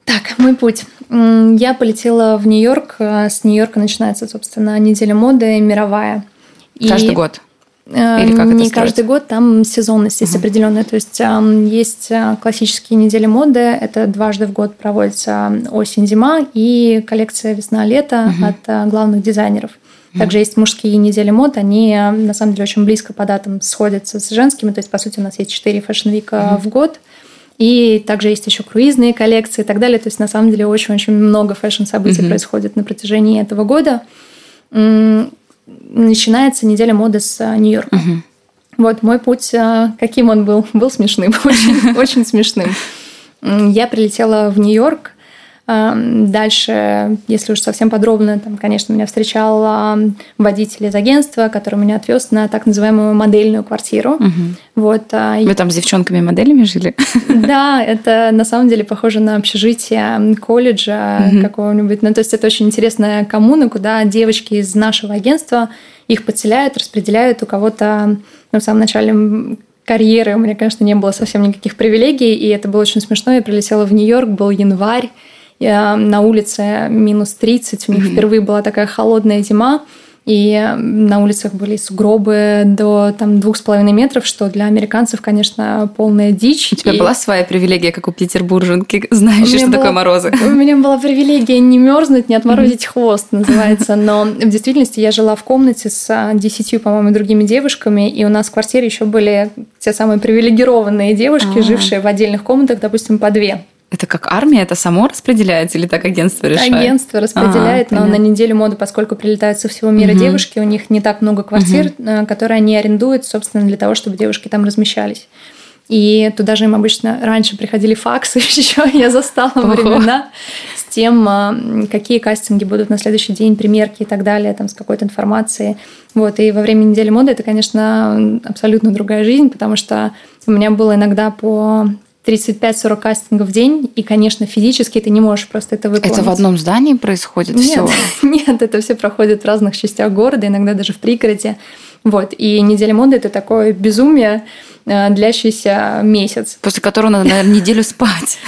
Так, мой путь. Я полетела в Нью-Йорк. А с Нью-Йорка начинается, собственно, неделя моды мировая. Каждый И... год? Э, Или как не это каждый год, там сезонность есть угу. определенная. То есть есть э, классические недели моды, это дважды в год проводится осень-зима и коллекция весна-лето угу. от э, главных дизайнеров. Также есть мужские недели мод, они на самом деле очень близко по датам сходятся с женскими. То есть, по сути, у нас есть 4 fashion week а угу. в год – и также есть еще круизные коллекции и так далее. То есть, на самом деле, очень-очень много fashion-событий mm-hmm. происходит на протяжении этого года. Начинается неделя моды с а, Нью-Йорка. Mm-hmm. Вот мой путь, а, каким он был? Был смешным, очень, очень смешным. Я прилетела в Нью-Йорк Дальше, если уж совсем подробно, там, конечно, меня встречал водитель из агентства, который меня отвез на так называемую модельную квартиру. Угу. Вот, а, Вы там с девчонками-моделями жили? Да, это на самом деле похоже на общежитие колледжа угу. какого-нибудь. Ну, то есть это очень интересная коммуна, куда девочки из нашего агентства их подселяют, распределяют у кого-то ну, в самом начале карьеры. У меня, конечно, не было совсем никаких привилегий, и это было очень смешно. Я прилетела в Нью-Йорк, был январь, на улице минус 30, у них mm-hmm. впервые была такая холодная зима, и на улицах были сугробы до там двух с половиной метров, что для американцев, конечно, полная дичь. У тебя и... была своя привилегия, как у петербурженки, знаешь, что была... такое морозы? У меня была привилегия не мерзнуть, не отморозить хвост, называется. Но в действительности я жила в комнате с десятью, по-моему, другими девушками, и у нас в квартире еще были те самые привилегированные девушки, А-а-а. жившие в отдельных комнатах, допустим, по две. Это как армия, это само распределяется или так агентство решает? Агентство распределяет, ага, но понятно. на неделю моды, поскольку прилетают со всего мира угу. девушки, у них не так много квартир, угу. которые они арендуют, собственно, для того, чтобы девушки там размещались. И туда же им обычно раньше приходили факсы, еще я застала Ого. времена с тем, а, какие кастинги будут на следующий день, примерки и так далее, там, с какой-то информацией. Вот, и во время недели моды это, конечно, абсолютно другая жизнь, потому что у меня было иногда по 35-40 кастингов в день, и, конечно, физически ты не можешь просто это выполнить. Это в одном здании происходит нет, все? Нет, это все проходит в разных частях города, иногда даже в пригороде. Вот. И неделя моды – это такое безумие, длящийся месяц. После которого надо, наверное, неделю спать.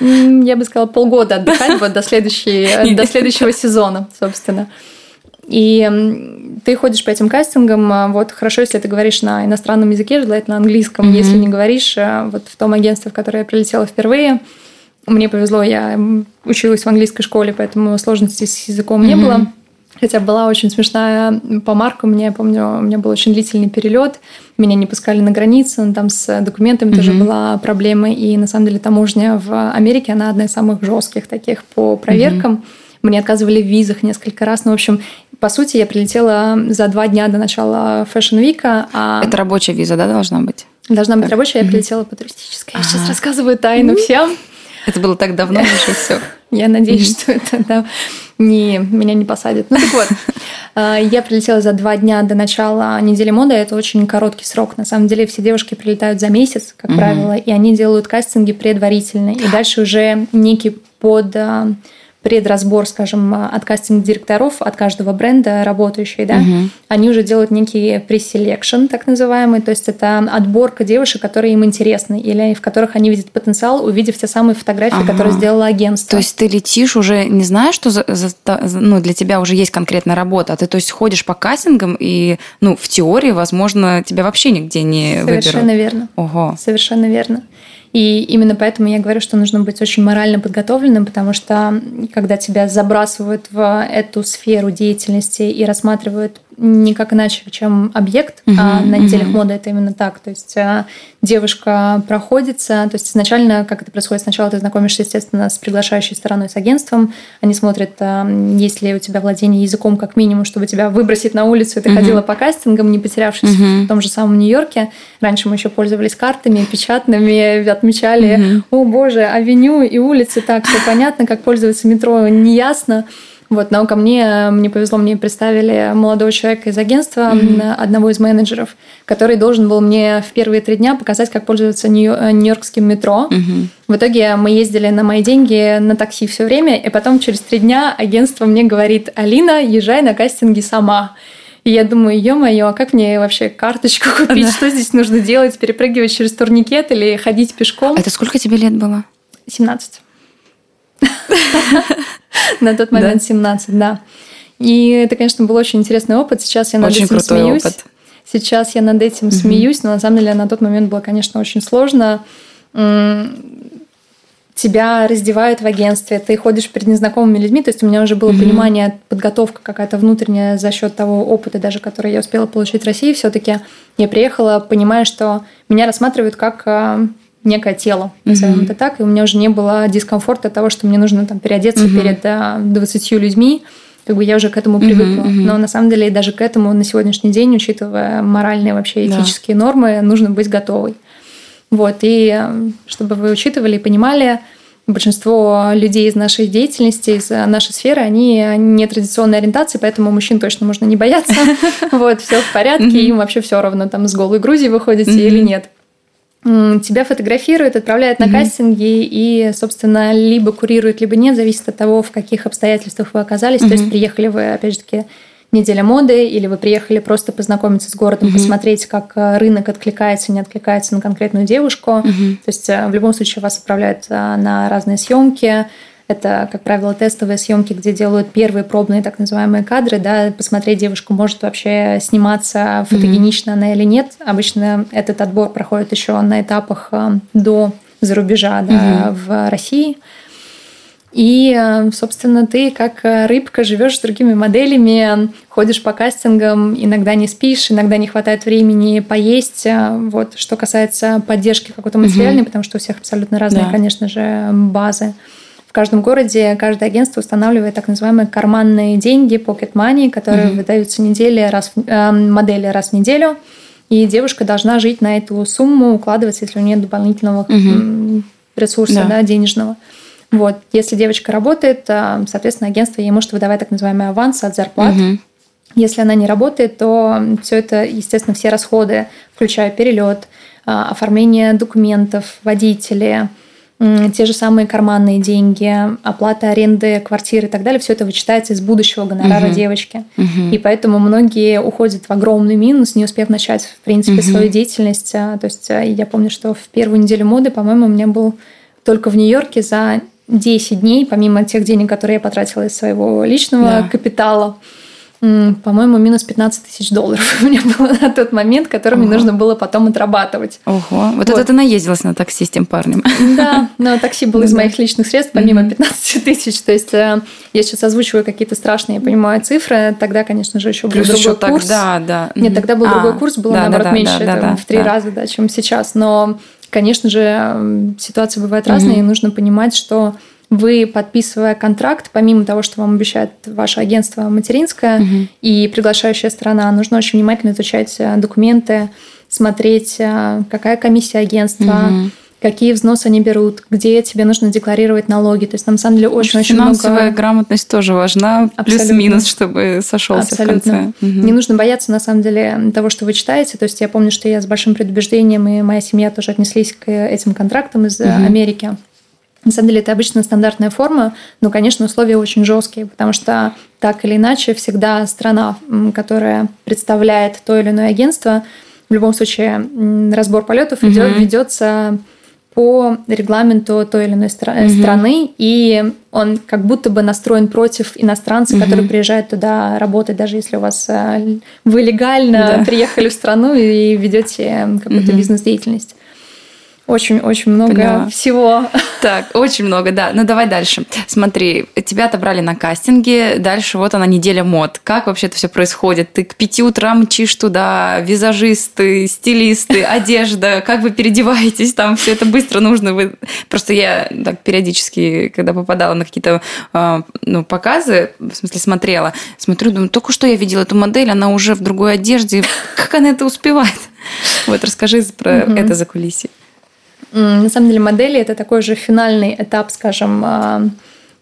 Я бы сказала, полгода отдыхать вот до, следующей, до следующего сезона, собственно. И ты ходишь по этим кастингам, а вот хорошо, если ты говоришь на иностранном языке, желательно на английском. Mm-hmm. Если не говоришь, а вот в том агентстве, в которое я прилетела впервые, мне повезло, я училась в английской школе, поэтому сложностей с языком mm-hmm. не было. Хотя была очень смешная помарка. Мне, я помню, у меня был очень длительный перелет. Меня не пускали на границу. Там с документами mm-hmm. тоже была проблема. И на самом деле таможня в Америке, она одна из самых жестких таких по проверкам. Mm-hmm. Мне отказывали в визах несколько раз. Ну, в общем, по сути, я прилетела за два дня до начала Fashion Week. А... Это рабочая виза, да, должна быть? Должна быть рабочая, я прилетела по туристической. Я сейчас рассказываю тайну всем. Это было так давно, уже все. Я надеюсь, что это да, не, меня не посадят. Ну так вот, а, я прилетела за два дня до начала недели моды. Это очень короткий срок. На самом деле все девушки прилетают за месяц, как правило, и они делают кастинги предварительно. И дальше уже некий под а, предразбор, скажем, от кастинг-директоров, от каждого бренда работающие, да, угу. они уже делают некий preselection, так называемый, то есть это отборка девушек, которые им интересны, или в которых они видят потенциал, увидев те самые фотографии, ага. которые сделало агентство. То есть ты летишь уже, не знаешь, что за, за, ну, для тебя уже есть конкретная работа, а ты, то есть, ходишь по кастингам, и, ну, в теории, возможно, тебя вообще нигде не Совершенно выберут. Совершенно верно. Ого. Совершенно верно. И именно поэтому я говорю, что нужно быть очень морально подготовленным, потому что когда тебя забрасывают в эту сферу деятельности и рассматривают никак иначе, чем объект, uh-huh, а на неделях uh-huh. моды это именно так. То есть а, девушка проходится, то есть изначально, как это происходит, сначала ты знакомишься, естественно, с приглашающей стороной, с агентством, они смотрят, а, есть ли у тебя владение языком как минимум, чтобы тебя выбросить на улицу, и ты uh-huh. ходила по кастингам, не потерявшись uh-huh. в том же самом Нью-Йорке. Раньше мы еще пользовались картами печатными, отмечали, uh-huh. о боже, авеню и улицы, так, все понятно, как пользоваться метро, неясно. Вот, но ко мне, мне повезло, мне представили молодого человека из агентства, mm-hmm. одного из менеджеров, который должен был мне в первые три дня показать, как пользоваться нью-йоркским метро. Mm-hmm. В итоге мы ездили на мои деньги на такси все время, и потом через три дня агентство мне говорит, Алина, езжай на кастинги сама. И я думаю, ё-моё, а как мне вообще карточку купить? Да. Что здесь нужно делать? Перепрыгивать через турникет или ходить пешком? Это сколько тебе лет было? 17. На тот момент 17, да. И это, конечно, был очень интересный опыт. Сейчас я над этим смеюсь. Сейчас я над этим смеюсь, но на самом деле на тот момент было, конечно, очень сложно. Тебя раздевают в агентстве, ты ходишь перед незнакомыми людьми, то есть у меня уже было понимание, подготовка какая-то внутренняя за счет того опыта, даже который я успела получить в России, все-таки я приехала, понимая, что меня рассматривают как а, некое тело, назовем mm-hmm. это так, и у меня уже не было дискомфорта того, что мне нужно там переодеться mm-hmm. перед да, 20 людьми, как бы я уже к этому привыкла. Mm-hmm. Но на самом деле даже к этому на сегодняшний день, учитывая моральные вообще этические да. нормы, нужно быть готовой. Вот, и э, чтобы вы учитывали и понимали, большинство людей из нашей деятельности, из нашей сферы, они не традиционной ориентации, поэтому мужчин точно можно не бояться. Вот, все в порядке, им вообще все равно, там, с голой Грузии выходите или нет тебя фотографируют, отправляют на mm-hmm. кастинги и, собственно, либо курируют, либо нет, зависит от того, в каких обстоятельствах вы оказались. Mm-hmm. То есть приехали вы, опять же таки, неделя моды, или вы приехали просто познакомиться с городом, mm-hmm. посмотреть, как э, рынок откликается, не откликается на конкретную девушку. Mm-hmm. То есть э, в любом случае вас отправляют э, на разные съемки, это, как правило, тестовые съемки, где делают первые пробные так называемые кадры, да, посмотреть девушку может вообще сниматься фотогенично mm-hmm. она или нет. Обычно этот отбор проходит еще на этапах э, до зарубежа, да, mm-hmm. в России. И, э, собственно, ты как рыбка живешь с другими моделями, ходишь по кастингам, иногда не спишь, иногда не хватает времени поесть. Вот, что касается поддержки какой-то материальной, mm-hmm. потому что у всех абсолютно разные, да. конечно же, базы. В каждом городе каждое агентство устанавливает так называемые карманные деньги, pocket money, которые mm-hmm. выдаются недели раз, э, модели раз в неделю. И девушка должна жить на эту сумму, укладываться, если у нее дополнительного mm-hmm. ресурса да. Да, денежного. Вот. Если девочка работает, э, соответственно, агентство ей может выдавать так называемый аванс от зарплат. Mm-hmm. Если она не работает, то все это, естественно, все расходы, включая перелет, э, оформление документов, водители, те же самые карманные деньги, оплата аренды квартиры и так далее, все это вычитается из будущего гонорара угу. девочки. Угу. И поэтому многие уходят в огромный минус, не успев начать, в принципе, угу. свою деятельность. А, то есть а, я помню, что в первую неделю моды, по-моему, у меня был только в Нью-Йорке за 10 дней, помимо тех денег, которые я потратила из своего личного да. капитала, по-моему, минус 15 тысяч долларов у меня было на тот момент, который мне нужно было потом отрабатывать. Ого, вот, вот. это ты наездилась на такси с тем парнем. Да, но такси было из моих личных средств, помимо 15 тысяч. То есть э, я сейчас озвучиваю какие-то страшные, я понимаю, цифры. Тогда, конечно же, еще был другой курс. Тогда, да. Нет, тогда был а, другой курс, было, да, наоборот, да, меньше, да, да, в три да. раза, да, чем сейчас. Но, конечно же, ситуация бывает разная, и нужно понимать, что вы, подписывая контракт, помимо того, что вам обещает ваше агентство материнское угу. и приглашающая страна, нужно очень внимательно изучать э, документы, смотреть, э, какая комиссия агентства, угу. какие взносы они берут, где тебе нужно декларировать налоги. То есть, на самом деле, очень-очень много... Финансовая грамотность тоже важна, плюс-минус, чтобы сошелся Абсолютно. в конце. Угу. Не нужно бояться, на самом деле, того, что вы читаете. То есть, я помню, что я с большим предубеждением, и моя семья тоже отнеслись к этим контрактам из угу. Америки. На самом деле это обычно стандартная форма, но, конечно, условия очень жесткие, потому что так или иначе всегда страна, которая представляет то или иное агентство, в любом случае разбор полетов угу. ведется по регламенту той или иной стра- угу. страны, и он как будто бы настроен против иностранцев, угу. которые приезжают туда работать, даже если у вас э, вы легально да. приехали в страну и ведете какую-то угу. бизнес-деятельность. Очень-очень много Поняла. всего. Так, очень много, да. Ну, давай дальше. Смотри, тебя отобрали на кастинге, дальше вот она неделя мод. Как вообще это все происходит? Ты к пяти утра мчишь туда, визажисты, стилисты, одежда, как вы переодеваетесь, там все это быстро нужно. Вы... Просто я так периодически, когда попадала на какие-то а, ну, показы, в смысле смотрела, смотрю, думаю, только что я видела эту модель, она уже в другой одежде. Как она это успевает? Вот расскажи про это за кулисье. На самом деле модели это такой же финальный этап, скажем, а,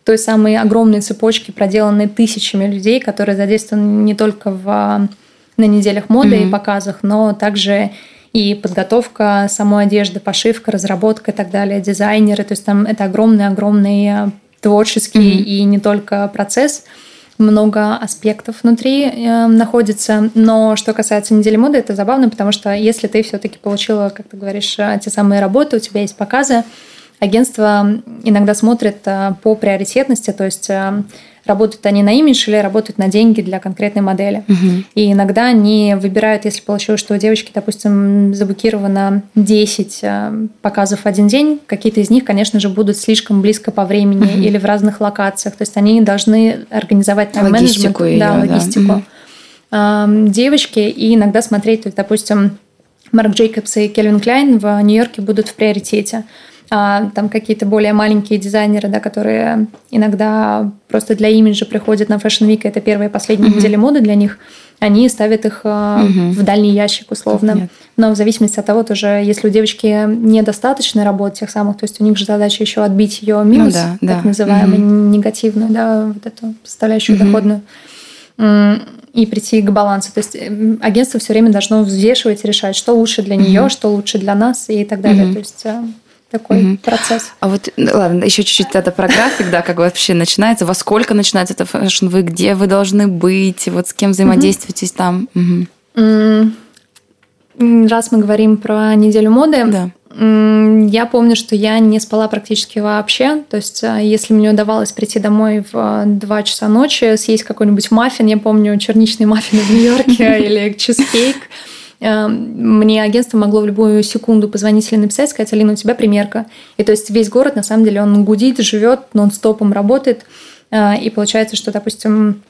той самой огромной цепочки, проделанной тысячами людей, которые задействованы не только в, а, на неделях моды mm-hmm. и показах, но также и подготовка самой одежды, пошивка, разработка и так далее, дизайнеры. То есть там это огромный-огромный а, творческий mm-hmm. и не только процесс – много аспектов внутри э, находится. Но что касается недели моды, это забавно, потому что если ты все-таки получила, как ты говоришь, э, те самые работы, у тебя есть показы, агентство иногда смотрит э, по приоритетности, то есть э, работают они на имидж или работают на деньги для конкретной модели. Угу. И иногда они выбирают, если получилось, что у девочки, допустим, заблокировано 10 э, показов в один день, какие-то из них, конечно же, будут слишком близко по времени угу. или в разных локациях. То есть они должны организовать там логистику ее, да, логистику. Да. Угу. Девочки и иногда смотреть, то есть, допустим, Марк Джейкобс и Кельвин Кляйн в Нью-Йорке будут в приоритете а там какие-то более маленькие дизайнеры, да, которые иногда просто для имиджа приходят на Fashion Week, это первые и последние mm-hmm. недели моды для них, они ставят их mm-hmm. в дальний ящик условно. Нет. Но в зависимости от того, тоже, если у девочки недостаточно работ тех самых, то есть у них же задача еще отбить ее минус, ну, да, так да. называемую, mm-hmm. негативную, да, вот эту составляющую mm-hmm. доходную и прийти к балансу. То есть агентство все время должно взвешивать и решать, что лучше для нее, mm-hmm. что лучше для нас и так далее. Mm-hmm. То есть э, такой угу. процесс. А вот, ладно, еще чуть-чуть это про график, да, как вообще начинается, во сколько начинается это fashion week, где вы должны быть, вот с кем взаимодействуете угу. там. Угу. Раз мы говорим про неделю моды, да. Я помню, что я не спала практически вообще. То есть, а, если мне удавалось прийти домой в 2 часа ночи, съесть какой-нибудь маффин, я помню черничный маффин в Нью-Йорке или чизкейк, мне агентство могло в любую секунду позвонить или написать, сказать, Алина, у тебя примерка. И то есть весь город, на самом деле, он гудит, живет, нон-стопом работает. Э, и получается, что, допустим,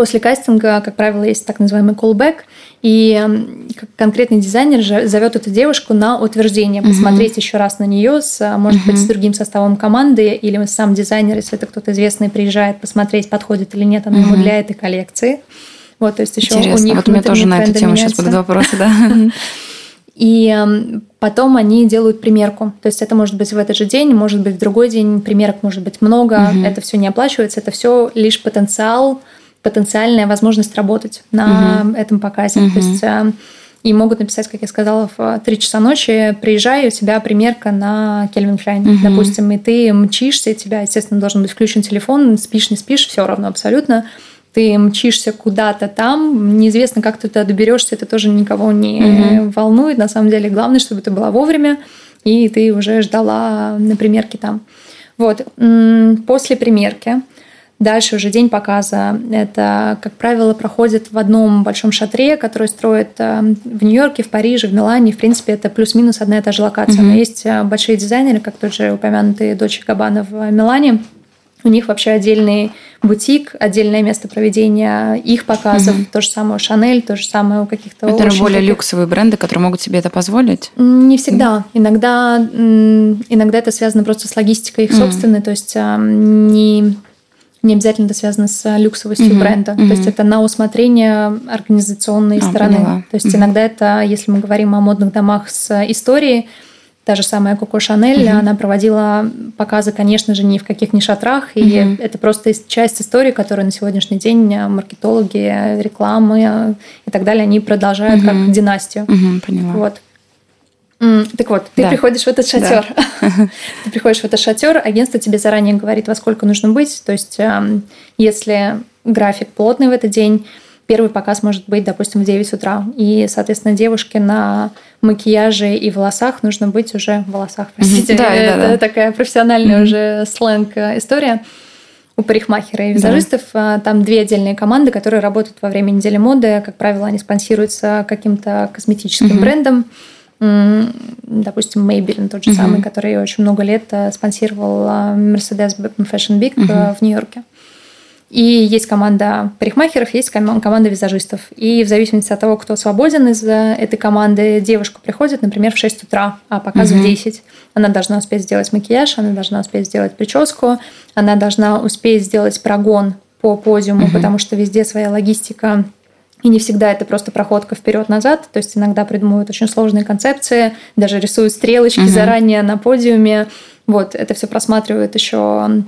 после кастинга, как правило, есть так называемый callback, и эм, конкретный дизайнер зовет эту девушку на утверждение, посмотреть uh-huh. еще раз на нее, с, может uh-huh. быть, с другим составом команды, или сам дизайнер, если это кто-то известный, приезжает посмотреть, подходит или нет она uh-huh. ему для этой коллекции. Вот, то есть еще Интересно. у них вот у меня тоже на эту тему сейчас будут вопросы, да. И эм, потом они делают примерку. То есть это может быть в этот же день, может быть в другой день, примерок может быть много, угу. это все не оплачивается, это все лишь потенциал, потенциальная возможность работать на угу. этом показе. Угу. То есть эм, и могут написать, как я сказала, в 3 часа ночи, приезжай, у тебя примерка на Кельвин Кляйн, угу. допустим, и ты мчишься, и тебя, естественно, должен быть включен телефон, спишь, не спишь, все равно абсолютно. Ты мчишься куда-то там, неизвестно, как ты туда доберешься, это тоже никого не угу. волнует. На самом деле, главное, чтобы ты была вовремя, и ты уже ждала на примерке там. Вот. После примерки Дальше уже день показа. Это, как правило, проходит в одном большом шатре, который строят э, в Нью-Йорке, в Париже, в Милане. В принципе, это плюс-минус одна и та же локация. Mm-hmm. Но есть э, большие дизайнеры, как тот же упомянутый Дочи Габбана в Милане. У них вообще отдельный бутик, отдельное место проведения их показов. Mm-hmm. То же самое у Шанель, то же самое у каких-то... Это более таких... люксовые бренды, которые могут себе это позволить? Не всегда. Mm-hmm. Иногда, иногда это связано просто с логистикой их mm-hmm. собственной. То есть не не обязательно это связано с люксовостью mm-hmm. бренда. Mm-hmm. То есть это на усмотрение организационной а, стороны. Поняла. То есть mm-hmm. иногда это, если мы говорим о модных домах с историей, та же самая Коко Шанель, mm-hmm. она проводила показы, конечно же, ни в каких ни шатрах, и mm-hmm. это просто часть истории, которую на сегодняшний день маркетологи, рекламы и так далее, они продолжают mm-hmm. как династию. Mm-hmm, поняла. Вот. Так вот, ты да. приходишь в этот шатер. Да. ты приходишь в этот шатер, агентство тебе заранее говорит, во сколько нужно быть. То есть, эм, если график плотный в этот день, первый показ может быть, допустим, в 9 утра. И, соответственно, девушке на макияже и волосах нужно быть уже в волосах, простите. Да, это да, да. такая профессиональная уже сленг э, история у парикмахера и визажистов. Да. Там две отдельные команды, которые работают во время недели моды. Как правило, они спонсируются каким-то косметическим угу. брендом допустим, Maybelline тот же mm-hmm. самый, который очень много лет э, спонсировал э, Mercedes Fashion Week mm-hmm. в Нью-Йорке. И есть команда парикмахеров, есть команда визажистов. И в зависимости от того, кто свободен из этой команды, девушка приходит, например, в 6 утра, а показ mm-hmm. в 10. Она должна успеть сделать макияж, она должна успеть сделать прическу, она должна успеть сделать прогон по подиуму, mm-hmm. потому что везде своя логистика и не всегда это просто проходка вперед-назад, то есть иногда придумывают очень сложные концепции, даже рисуют стрелочки угу. заранее на подиуме. Вот, это все просматривает еще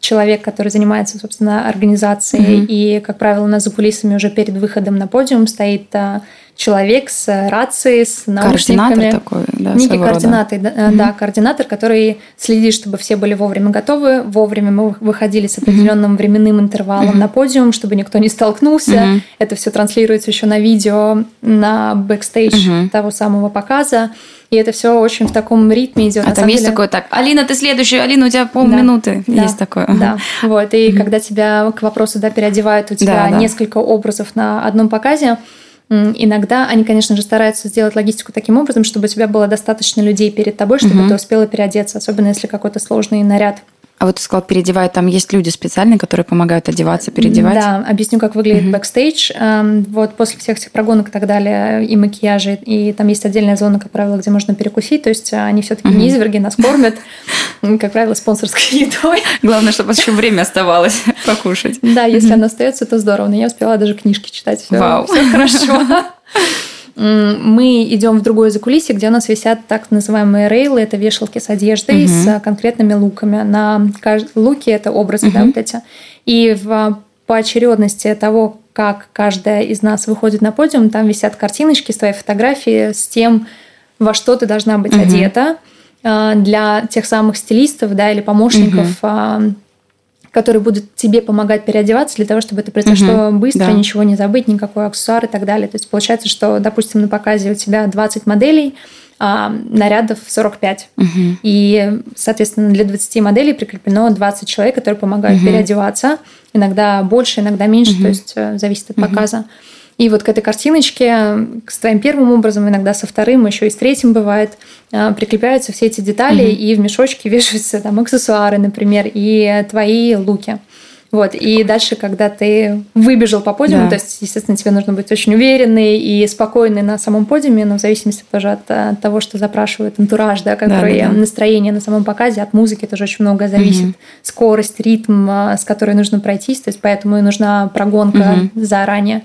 человек, который занимается, собственно, организацией. Угу. И, как правило, у нас за кулисами уже перед выходом на подиум стоит а, человек с рацией, с наушниками. Координатор такой, да, Некий координатор, да, mm-hmm. да, координатор, который следит, чтобы все были вовремя готовы. Вовремя мы выходили с определенным mm-hmm. временным интервалом mm-hmm. на подиум, чтобы никто не столкнулся. Mm-hmm. Это все транслируется еще на видео на бэкстейдж mm-hmm. того самого показа. И это все очень в таком ритме идет. А там есть деле... такое так, Алина, ты следующая, Алина, у тебя полминуты. Да, есть да, такое. Да, вот. И mm-hmm. когда тебя к вопросу да, переодевают, у тебя да, несколько да. образов на одном показе, Иногда они, конечно же, стараются сделать логистику таким образом, чтобы у тебя было достаточно людей перед тобой, чтобы угу. ты успела переодеться, особенно если какой-то сложный наряд. А вот ты сказал, переодевают, там есть люди специальные, которые помогают одеваться, переодевать? Да, объясню, как выглядит mm-hmm. бэкстейдж. Эм, вот после всех этих прогонок и так далее, и макияжи, и там есть отдельная зона, как правило, где можно перекусить, то есть они все таки mm-hmm. не изверги, нас кормят, как правило, спонсорской едой. Главное, чтобы еще время оставалось покушать. Да, если она остается, то здорово, но я успела даже книжки читать, все хорошо мы идем в другое закулисье, где у нас висят так называемые рейлы, это вешалки с одеждой, угу. с конкретными луками. На луки это образы, угу. да, вот эти. И в поочередности того, как каждая из нас выходит на подиум, там висят картиночки с твоей фотографией с тем, во что ты должна быть угу. одета а, для тех самых стилистов, да, или помощников. Угу которые будут тебе помогать переодеваться для того, чтобы это произошло угу, быстро, да. ничего не забыть, никакой аксессуар и так далее. То есть получается, что, допустим, на показе у тебя 20 моделей, а нарядов 45. Угу. И, соответственно, для 20 моделей прикреплено 20 человек, которые помогают угу. переодеваться. Иногда больше, иногда меньше, угу. то есть э, зависит от угу. показа. И вот к этой картиночке, с твоим первым образом, иногда со вторым, еще и с третьим бывает, а, прикрепляются все эти детали, угу. и в мешочке вешаются там аксессуары, например, и твои луки. Вот, и дальше, когда ты выбежал по подиуму, да. то есть, естественно, тебе нужно быть очень уверенный и спокойный на самом подиуме, но в зависимости тоже от, от того, что запрашивает антураж, да, который да, да, да. настроение на самом показе, от музыки тоже очень много зависит. Угу. Скорость, ритм, а, с которой нужно пройтись, то есть поэтому и нужна прогонка угу. заранее.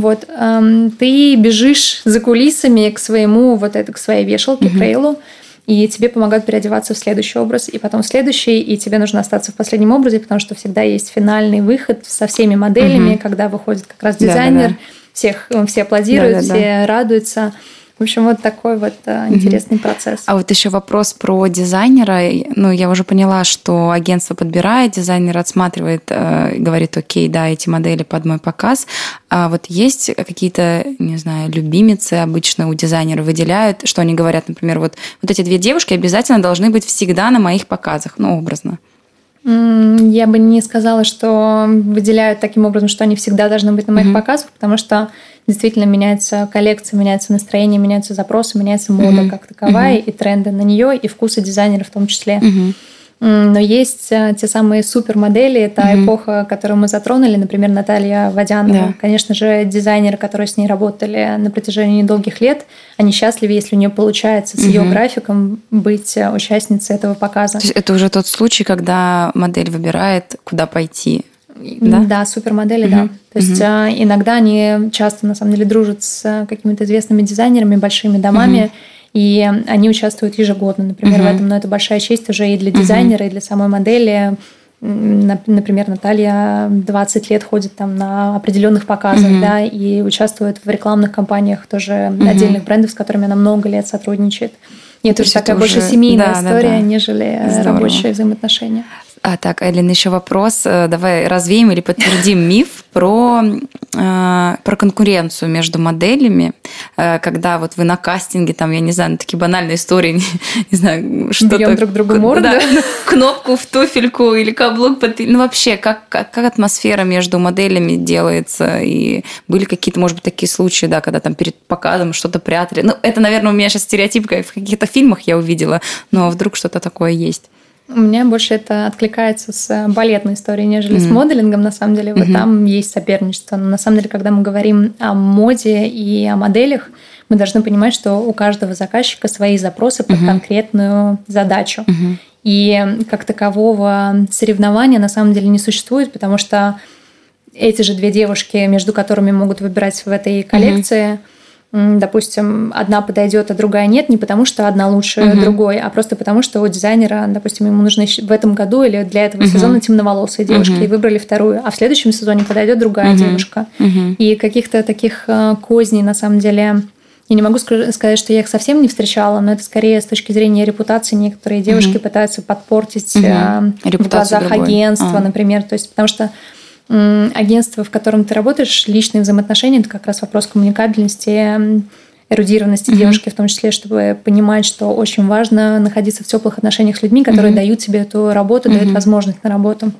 Вот, эм, ты бежишь за кулисами к своему, вот это, к своей вешалке, mm-hmm. к рейлу, и тебе помогают переодеваться в следующий образ, и потом в следующий, и тебе нужно остаться в последнем образе, потому что всегда есть финальный выход со всеми моделями, mm-hmm. когда выходит как раз дизайнер, Да-да-да всех, все аплодируют, да, да, все да. радуются. В общем, вот такой вот э, интересный угу. процесс. А вот еще вопрос про дизайнера. Ну, я уже поняла, что агентство подбирает, дизайнер отсматривает, э, говорит, окей, да, эти модели под мой показ. А вот есть какие-то, не знаю, любимицы обычно у дизайнера выделяют, что они говорят, например, вот, вот эти две девушки обязательно должны быть всегда на моих показах, ну, образно. Я бы не сказала, что выделяют таким образом, что они всегда должны быть на моих mm-hmm. показах, потому что действительно меняется коллекция, меняется настроение, меняются запросы, меняется мода mm-hmm. как таковая mm-hmm. и тренды на нее, и вкусы дизайнера в том числе. Mm-hmm. Но есть э, те самые супермодели, это mm-hmm. эпоха, которую мы затронули, например, Наталья Водянова. Да. Конечно же, дизайнеры, которые с ней работали на протяжении долгих лет, они счастливы, если у нее получается с mm-hmm. ее графиком быть э, участницей этого показа. То есть это уже тот случай, когда модель выбирает, куда пойти. Да, да супермодели, mm-hmm. да. То есть mm-hmm. иногда они часто, на самом деле, дружат с какими-то известными дизайнерами, большими домами. Mm-hmm и они участвуют ежегодно, например, uh-huh. в этом. Но это большая честь уже и для дизайнера, uh-huh. и для самой модели. Например, Наталья 20 лет ходит там на определенных показах, uh-huh. да, и участвует в рекламных кампаниях тоже uh-huh. отдельных брендов, с которыми она много лет сотрудничает. И это уже такая это больше семейная да, история, да, да. нежели Здорово. рабочие взаимоотношения. А, так, Элин, еще вопрос. Э, давай развеем или подтвердим миф про, э, про конкуренцию между моделями, э, когда вот вы на кастинге, там, я не знаю, ну, такие банальные истории, не, не знаю, что-то... Берем друг другу морду. Да, кнопку в туфельку или каблук под... Ну, вообще, как, как, как атмосфера между моделями делается? И были какие-то, может быть, такие случаи, да, когда там перед показом что-то прятали? Ну, это, наверное, у меня сейчас стереотип, в каких-то фильмах я увидела, но вдруг что-то такое есть. У меня больше это откликается с балетной историей, нежели mm-hmm. с моделингом. На самом деле, вот mm-hmm. там есть соперничество. Но на самом деле, когда мы говорим о моде и о моделях, мы должны понимать, что у каждого заказчика свои запросы под mm-hmm. конкретную задачу. Mm-hmm. И как такового соревнования на самом деле не существует, потому что эти же две девушки, между которыми могут выбирать в этой коллекции, mm-hmm допустим, одна подойдет, а другая нет, не потому что одна лучше uh-huh. другой, а просто потому что у дизайнера, допустим, ему нужны в этом году или для этого uh-huh. сезона темноволосые девушки, uh-huh. и выбрали вторую, а в следующем сезоне подойдет другая uh-huh. девушка. Uh-huh. И каких-то таких э, козней, на самом деле, я не могу сказать, что я их совсем не встречала, но это скорее с точки зрения репутации. Некоторые девушки uh-huh. пытаются подпортить uh-huh. в глазах другой. агентства, uh-huh. например. То есть, потому что агентство, в котором ты работаешь, личные взаимоотношения, это как раз вопрос коммуникабельности, эрудированности mm-hmm. девушки, в том числе, чтобы понимать, что очень важно находиться в теплых отношениях с людьми, которые mm-hmm. дают тебе эту работу, mm-hmm. дают возможность на работу.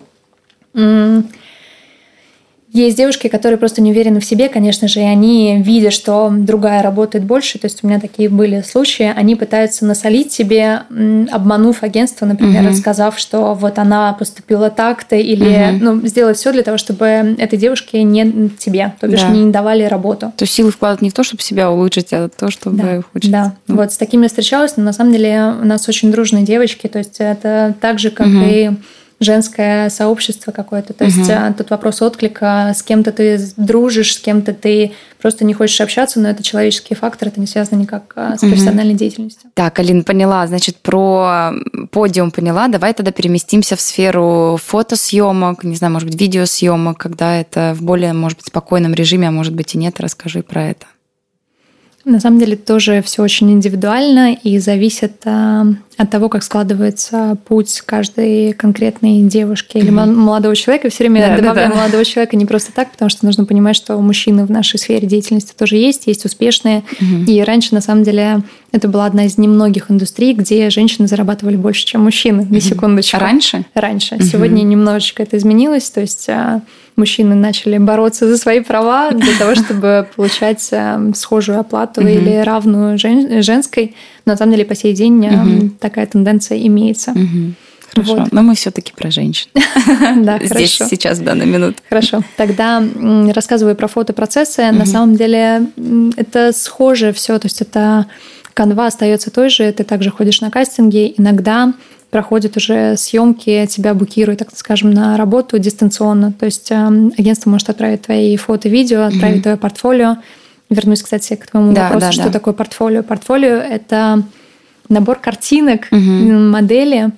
Есть девушки, которые просто не уверены в себе, конечно же, и они, видя, что другая работает больше, то есть у меня такие были случаи, они пытаются насолить себе, обманув агентство, например, угу. сказав, что вот она поступила так-то, или угу. ну, сделать все для того, чтобы этой девушке не тебе, то бишь да. не давали работу. То есть силы вкладывать не в то, чтобы себя улучшить, а то, чтобы да. ухудшить. Да, ну. вот с такими встречалась, но на самом деле у нас очень дружные девочки, то есть это так же, как угу. и женское сообщество какое-то. То угу. есть а, тут вопрос отклика, с кем-то ты дружишь, с кем-то ты просто не хочешь общаться, но это человеческий фактор, это не связано никак а, с профессиональной угу. деятельностью. Так, Алина, поняла. Значит, про подиум поняла. Давай тогда переместимся в сферу фотосъемок, не знаю, может быть, видеосъемок, когда это в более, может быть, спокойном режиме, а может быть и нет. Расскажи про это. На самом деле тоже все очень индивидуально и зависит а, от того, как складывается путь каждой конкретной девушки или mm-hmm. молодого человека. Все время да, добавляю да, да. молодого человека не просто так, потому что нужно понимать, что мужчины в нашей сфере деятельности тоже есть, есть успешные. Mm-hmm. И раньше, на самом деле, это была одна из немногих индустрий, где женщины зарабатывали больше, чем мужчины. На секундочку. раньше? Раньше. Mm-hmm. Сегодня немножечко это изменилось. То есть а, мужчины начали бороться за свои права для того, чтобы получать э, схожую оплату или равную женской. Но на самом деле по сей день такая тенденция имеется. Хорошо, вот. но мы все-таки про женщин. Да, Здесь хорошо. сейчас, в данную минуту. Хорошо. Тогда рассказываю про фотопроцессы. На самом деле это схоже все. То есть это канва остается той же. Ты также ходишь на кастинги. Иногда проходят уже съемки, тебя букируют, так скажем, на работу дистанционно. То есть э, агентство может отправить твои фото, видео, отправить mm-hmm. твое портфолио. Вернусь, кстати, к твоему да, вопросу, да, что да. такое портфолио. Портфолио – это набор картинок, mm-hmm. модели,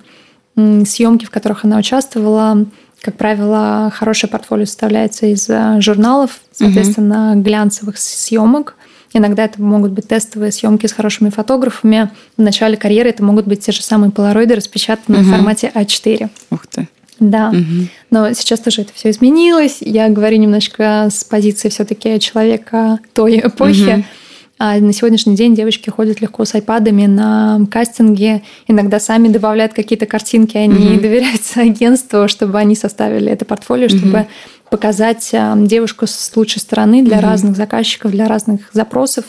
съемки, в которых она участвовала, Как правило, хорошее портфолио составляется из э, журналов, соответственно, угу. глянцевых съемок. Иногда это могут быть тестовые съемки с хорошими фотографами. В начале карьеры это могут быть те же самые полароиды, распечатанные угу. в формате А4. Ух ты. Да, угу. но сейчас тоже это все изменилось. Я говорю немножко с позиции все-таки человека той эпохи. Угу. А на сегодняшний день девочки ходят легко с айпадами на кастинге, иногда сами добавляют какие-то картинки, они угу. доверяются агентству, чтобы они составили это портфолио, чтобы угу. Показать а, девушку с лучшей стороны для угу. разных заказчиков, для разных запросов.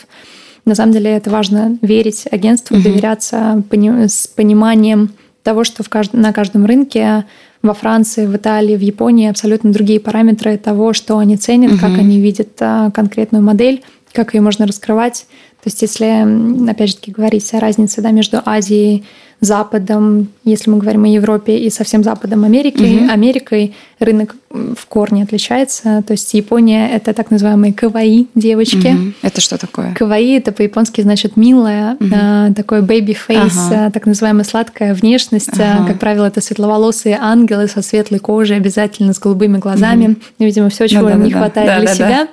На самом деле это важно верить агентству, угу. доверяться с пониманием того, что в кажд... на каждом рынке во Франции, в Италии, в Японии абсолютно другие параметры того, что они ценят, угу. как они видят а, конкретную модель как ее можно раскрывать. То есть если, опять же таки, говорить о разнице да, между Азией, Западом, если мы говорим о Европе и совсем Западом Америки, угу. Америкой рынок в корне отличается. То есть Япония – это так называемые каваи девочки. Угу. Это что такое? Каваи – это по-японски значит милая, угу. такой baby face, ага. так называемая сладкая внешность. Ага. Как правило, это светловолосые ангелы со светлой кожей, обязательно с голубыми глазами. Угу. Видимо, все, чего да, им да, не да. хватает да, для да, себя. Да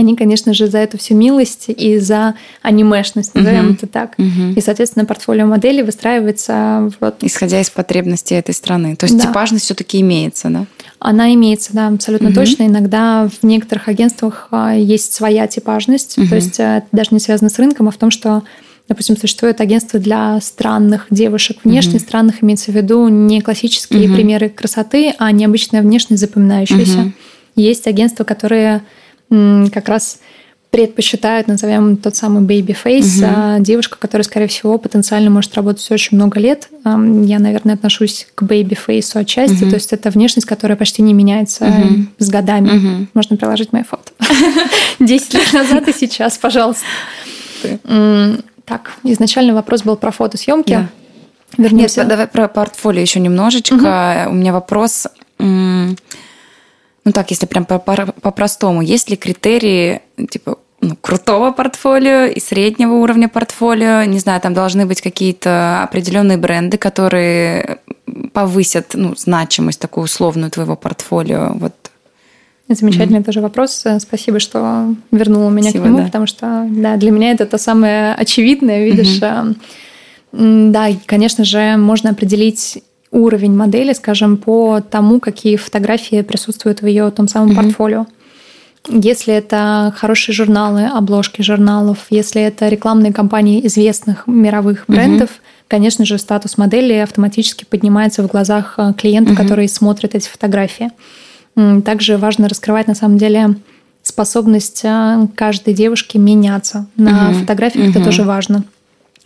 они, конечно же, за эту всю милость и за анимешность, назовем uh-huh. это так. Uh-huh. И, соответственно, портфолио модели выстраивается вот... Исходя из потребностей этой страны. То есть да. типажность все-таки имеется, да? Она имеется, да, абсолютно uh-huh. точно. Иногда в некоторых агентствах а, есть своя типажность. Uh-huh. То есть э, это даже не связано с рынком, а в том, что Допустим, существует агентство для странных девушек. Внешне mm-hmm. странных имеется в виду не классические mm-hmm. примеры красоты, а необычная внешность запоминающаяся. Mm-hmm. Есть агентства, которые как раз предпочитают, назовем тот самый baby face, угу. а девушка, которая, скорее всего, потенциально может работать очень много лет. Я, наверное, отношусь к baby face отчасти, угу. то есть это внешность, которая почти не меняется угу. с годами. Угу. Можно приложить мои фото. Десять лет назад и сейчас, пожалуйста. Так, изначально вопрос был про фотосъемки. Да. Вернемся. Нет, давай про портфолио еще немножечко. Угу. У меня вопрос ну так, если прям по-простому, есть ли критерии, типа, ну, крутого портфолио и среднего уровня портфолио? Не знаю, там должны быть какие-то определенные бренды, которые повысят ну, значимость такую условную твоего портфолио. Вот Замечательный mm-hmm. тоже вопрос. Спасибо, что вернула меня Спасибо, к нему, да. потому что да, для меня это то самое очевидное, видишь. Mm-hmm. Да, конечно же, можно определить уровень модели, скажем, по тому, какие фотографии присутствуют в ее том самом mm-hmm. портфолио. Если это хорошие журналы, обложки журналов, если это рекламные кампании известных мировых брендов, mm-hmm. конечно же, статус модели автоматически поднимается в глазах э, клиента, mm-hmm. который смотрит эти фотографии. Также важно раскрывать на самом деле способность э, каждой девушки меняться на mm-hmm. фотографиях. Mm-hmm. Это тоже важно.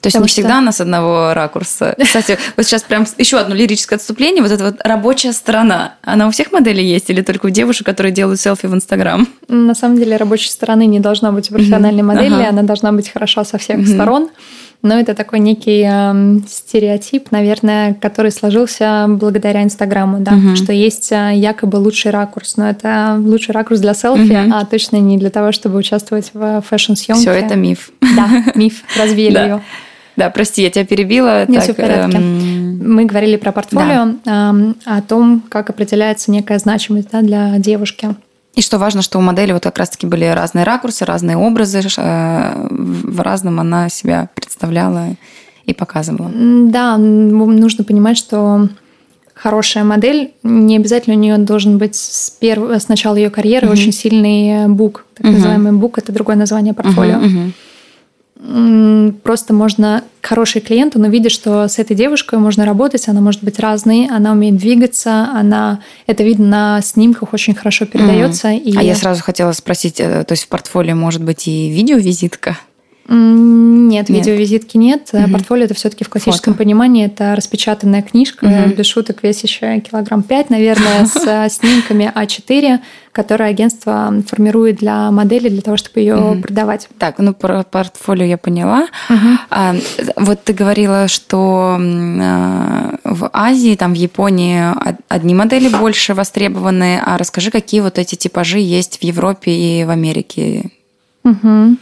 То есть Потому не что... всегда она с одного ракурса. Кстати, вот сейчас прям еще одно лирическое отступление. Вот эта вот рабочая сторона. Она у всех моделей есть или только у девушек, которые делают селфи в Инстаграм? На самом деле рабочей стороны не должна быть у профессиональной mm-hmm. модели. Ага. Она должна быть хороша со всех mm-hmm. сторон. Но это такой некий э, стереотип, наверное, который сложился благодаря Инстаграму, да, угу. что есть э, якобы лучший ракурс, но это лучший ракурс для селфи, угу. а точно не для того, чтобы участвовать в фэшн-съемке. Все это миф. Да, миф, развеяли ее. Да, прости, я тебя перебила. Нет, так, все в порядке. Эм... Мы говорили про портфолио, да. э, о том, как определяется некая значимость да, для девушки. И что важно, что у модели вот как раз-таки были разные ракурсы, разные образы, э, в разном она себя представляла и показывала. Да, нужно понимать, что хорошая модель, не обязательно у нее должен быть с, перв... с начала ее карьеры угу. очень сильный бук, так угу. называемый бук, это другое название портфолио. Угу, угу просто можно хороший клиент, он увидит, что с этой девушкой можно работать, она может быть разной, она умеет двигаться, она это видно на снимках очень хорошо передается. Mm. И... А я сразу хотела спросить, э, то есть в портфолио может быть и видеовизитка? Нет, нет, видеовизитки нет. Угу. Портфолио это все-таки в классическом Фото. понимании это распечатанная книжка, угу. без шуток весящая килограмм 5, наверное, с э, снимками А4, которые агентство формирует для модели для того, чтобы ее угу. продавать. Так, ну про портфолио я поняла. Угу. А, вот ты говорила, что а, в Азии, там в Японии одни модели больше востребованы, а расскажи, какие вот эти типажи есть в Европе и в Америке? Угу.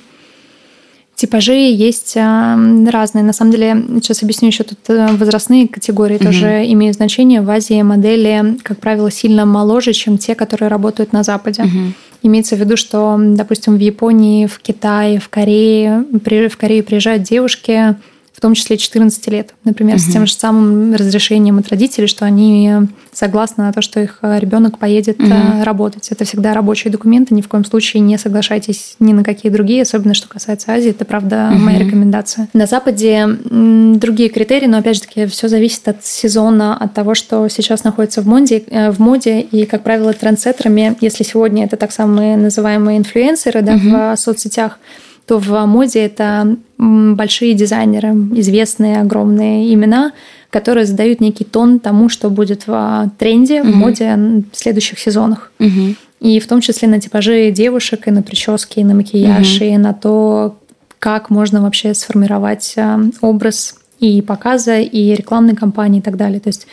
Типажи есть разные. На самом деле, сейчас объясню еще тут э, возрастные категории угу. тоже имеют значение. В Азии модели, как правило, сильно моложе, чем те, которые работают на Западе. Угу. Имеется в виду, что, допустим, в Японии, в Китае, в Корее, в Корею приезжают девушки в том числе 14 лет, например, угу. с тем же самым разрешением от родителей, что они согласны на то, что их э, ребенок поедет угу. работать. Это всегда рабочие документы, ни в коем случае не соглашайтесь ни на какие другие, особенно что касается Азии, это правда угу. моя рекомендация. На Западе другие критерии, но опять же таки все зависит от сезона, от того, что сейчас находится в моде, э, в моде и, как правило, трендсеттерами, если сегодня это так самые называемые инфлюенсеры да, угу. в соцсетях, то в моде это большие дизайнеры, известные огромные имена, которые задают некий тон тому, что будет в тренде, угу. в моде в следующих сезонах. Угу. И в том числе на типажи девушек, и на прически, и на макияж, угу. и на то, как можно вообще сформировать э, образ и показа, и рекламной кампании и так далее. То есть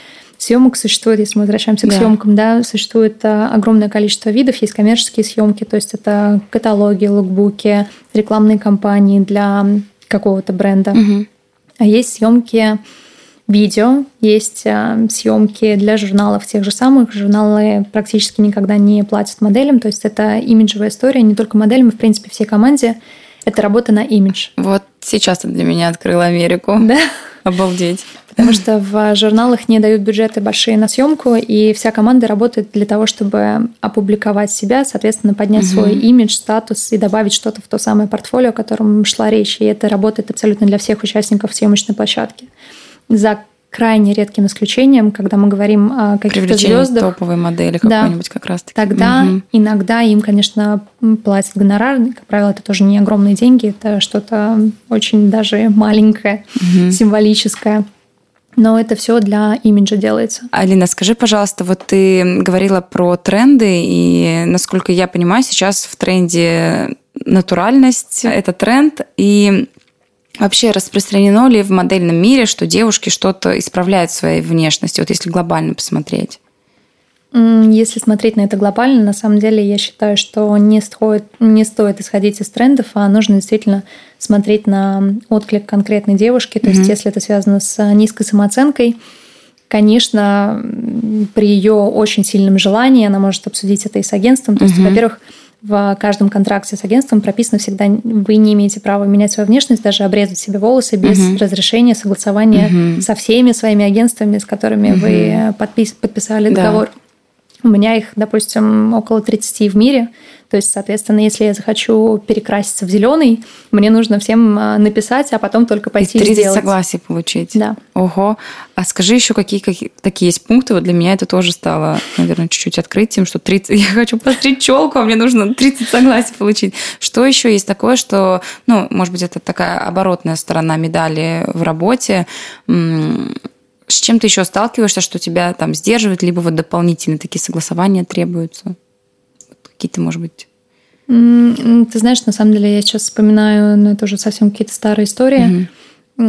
съемок существует, если мы возвращаемся к да. съемкам, да, существует э, огромное количество видов. Есть коммерческие съемки, то есть это каталоги, лукбуки, рекламные кампании для какого-то бренда. Угу. А есть съемки видео, есть э, съемки для журналов тех же самых. Журналы практически никогда не платят моделям, то есть это имиджевая история, не только моделям, в принципе, всей команде. Это работа на имидж. Вот сейчас ты для меня открыла Америку. Да. Обалдеть. Потому что в журналах не дают бюджеты большие на съемку, и вся команда работает для того, чтобы опубликовать себя, соответственно, поднять угу. свой имидж, статус и добавить что-то в то самое портфолио, о котором шла речь. И это работает абсолютно для всех участников съемочной площадки. За крайне редким исключением, когда мы говорим о каких-то звездах. топовой модели какой-нибудь как раз таки. Тогда угу. иногда им, конечно, платят гонорар. Как правило, это тоже не огромные деньги, это что-то очень даже маленькое, угу. символическое. Но это все для имиджа делается. Алина, скажи, пожалуйста, вот ты говорила про тренды, и насколько я понимаю, сейчас в тренде натуральность – это тренд, и Вообще распространено ли в модельном мире, что девушки что-то исправляют своей внешности, вот если глобально посмотреть? Если смотреть на это глобально, на самом деле я считаю, что не стоит, не стоит исходить из трендов, а нужно действительно смотреть на отклик конкретной девушки. То mm-hmm. есть, если это связано с низкой самооценкой, конечно, при ее очень сильном желании она может обсудить это и с агентством. То есть, mm-hmm. во-первых, в каждом контракте с агентством прописано всегда, вы не имеете права менять свою внешность, даже обрезать себе волосы без uh разрешения, согласования uh со всеми своими агентствами, с которыми uh вы подпис подписали договор. Да. У меня их, допустим, около 30 в мире. То есть, соответственно, если я захочу перекраситься в зеленый, мне нужно всем а, написать, а потом только пойти и 30 сделать. согласий получить. Да. Ого. А скажи еще, какие, какие такие есть пункты? Вот для меня это тоже стало, наверное, чуть-чуть открытием, что 30... Я хочу постричь челку, а мне нужно 30 согласий получить. Что еще есть такое, что, ну, может быть, это такая оборотная сторона медали в работе, с чем ты еще сталкиваешься, что тебя там сдерживает, либо вот дополнительные такие согласования требуются? Какие-то, может быть... Ты знаешь, на самом деле я сейчас вспоминаю, ну, это уже совсем какие-то старые истории. Угу.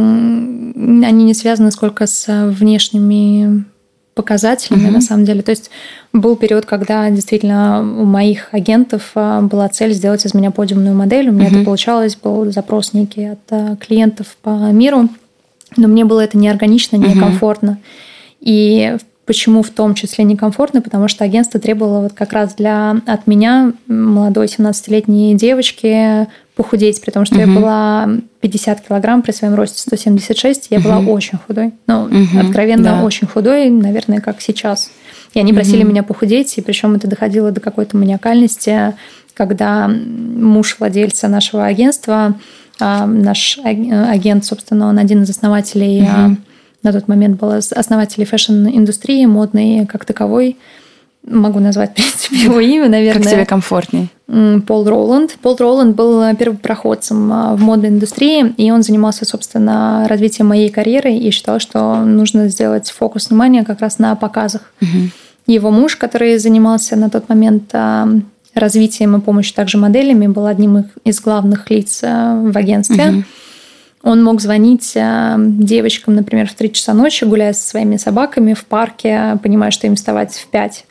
Они не связаны сколько с внешними показателями, угу. на самом деле. То есть был период, когда действительно у моих агентов а, была цель сделать из меня подиумную модель. У меня угу. это получалось, был запрос некий от а, клиентов по миру но мне было это неорганично, некомфортно. Угу. И почему в том числе некомфортно? Потому что агентство требовало вот как раз для от меня, молодой 17-летней девочки, похудеть, при том, что угу. я была 50 килограмм при своем росте 176, я угу. была очень худой. Ну, угу. откровенно да. очень худой, наверное, как сейчас. И они просили угу. меня похудеть, и причем это доходило до какой-то маниакальности, когда муж владельца нашего агентства наш агент, собственно, он один из основателей, угу. на тот момент был основателей fashion-индустрии, модной как таковой. Могу назвать, в принципе, его имя, наверное. Как тебе комфортней? Пол Роланд. Пол Роланд был первопроходцем а, в модной индустрии, и он занимался, собственно, развитием моей карьеры и считал, что нужно сделать фокус внимания как раз на показах. Угу. Его муж, который занимался на тот момент развитием и помощью также моделями, был одним из главных лиц э, в агентстве. Угу. Он мог звонить э, девочкам, например, в 3 часа ночи, гуляя со своими собаками в парке, понимая, что им вставать в 5.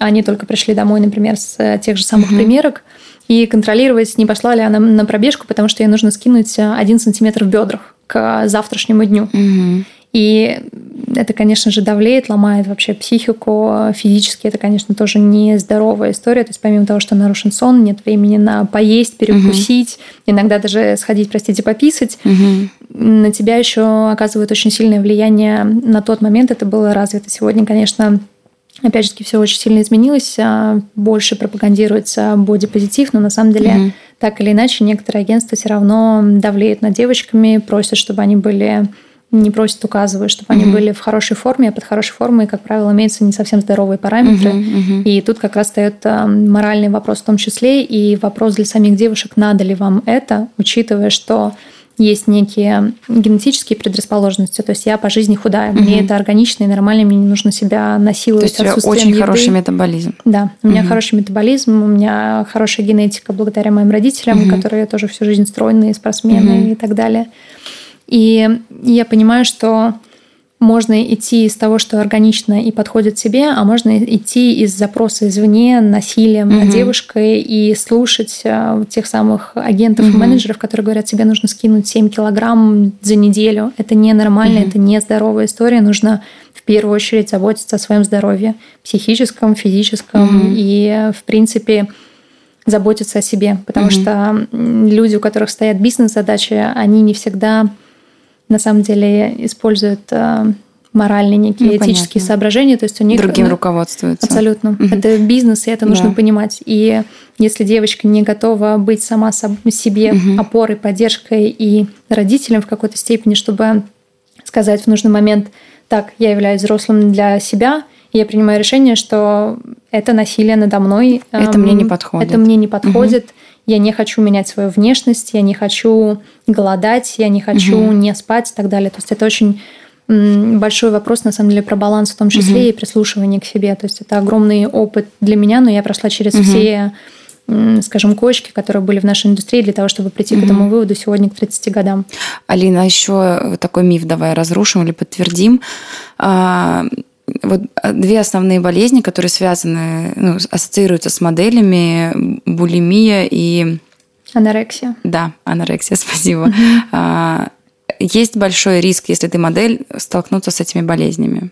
они только пришли домой, например, с э, тех же самых угу. примерок, и контролировать, не пошла ли она на пробежку, потому что ей нужно скинуть один сантиметр в бедрах к завтрашнему дню. Угу. И это, конечно же, давлеет, ломает вообще психику. Физически это, конечно, тоже нездоровая история. То есть помимо того, что нарушен сон, нет времени на поесть, перекусить, угу. иногда даже сходить, простите, пописать, угу. на тебя еще оказывает очень сильное влияние. На тот момент это было развито. Сегодня, конечно, Опять же, все очень сильно изменилось, а, больше пропагандируется бодипозитив, но на самом деле угу. так или иначе некоторые агентства все равно давлеют над девочками, просят, чтобы они были не просят, указывают, чтобы угу. они были в хорошей форме, а под хорошей формой, как правило, имеются не совсем здоровые параметры. Угу, угу. И тут как раз встает а, моральный вопрос в том числе, и вопрос для самих девушек, надо ли вам это, учитывая, что есть некие генетические предрасположенности. То есть я по жизни худая, угу. мне это органично и нормально, мне не нужно себя насиловать. То есть у тебя очень еды. хороший метаболизм. Да, у меня угу. хороший метаболизм, у меня хорошая генетика благодаря моим родителям, угу. которые тоже всю жизнь стройные, спортсмены угу. и так далее. И я понимаю, что можно идти из того, что органично и подходит себе, а можно идти из запроса извне, насилием угу. над девушкой и слушать э, тех самых агентов угу. и менеджеров, которые говорят, тебе нужно скинуть 7 килограмм за неделю. Это ненормально, угу. это нездоровая история. Нужно в первую очередь заботиться о своем здоровье, психическом, физическом угу. и, в принципе, заботиться о себе. Потому угу. что люди, у которых стоят бизнес-задачи, они не всегда на самом деле используют э, моральные некие ну, этические понятно. соображения, то есть у них другим ну, руководствуются. Абсолютно. Угу. Это бизнес, и это да. нужно понимать. И если девочка не готова быть сама себе угу. опорой, поддержкой и родителем в какой-то степени, чтобы сказать в нужный момент, так, я являюсь взрослым для себя, я принимаю решение, что это насилие надо мной. Это эм, мне не подходит. Это мне не подходит. Угу я не хочу менять свою внешность, я не хочу голодать, я не хочу угу. не спать и так далее. То есть это очень большой вопрос, на самом деле, про баланс в том числе угу. и прислушивание к себе. То есть это огромный опыт для меня, но я прошла через угу. все скажем, кочки, которые были в нашей индустрии для того, чтобы прийти mm к этому выводу сегодня к 30 годам. Алина, еще такой миф давай разрушим или подтвердим. Вот а, две основные болезни, которые связаны, ну, ассоциируются с моделями, булимия и... Анорексия. Да, анорексия, спасибо. Mm-hmm. Есть большой риск, если ты модель, столкнуться с этими болезнями.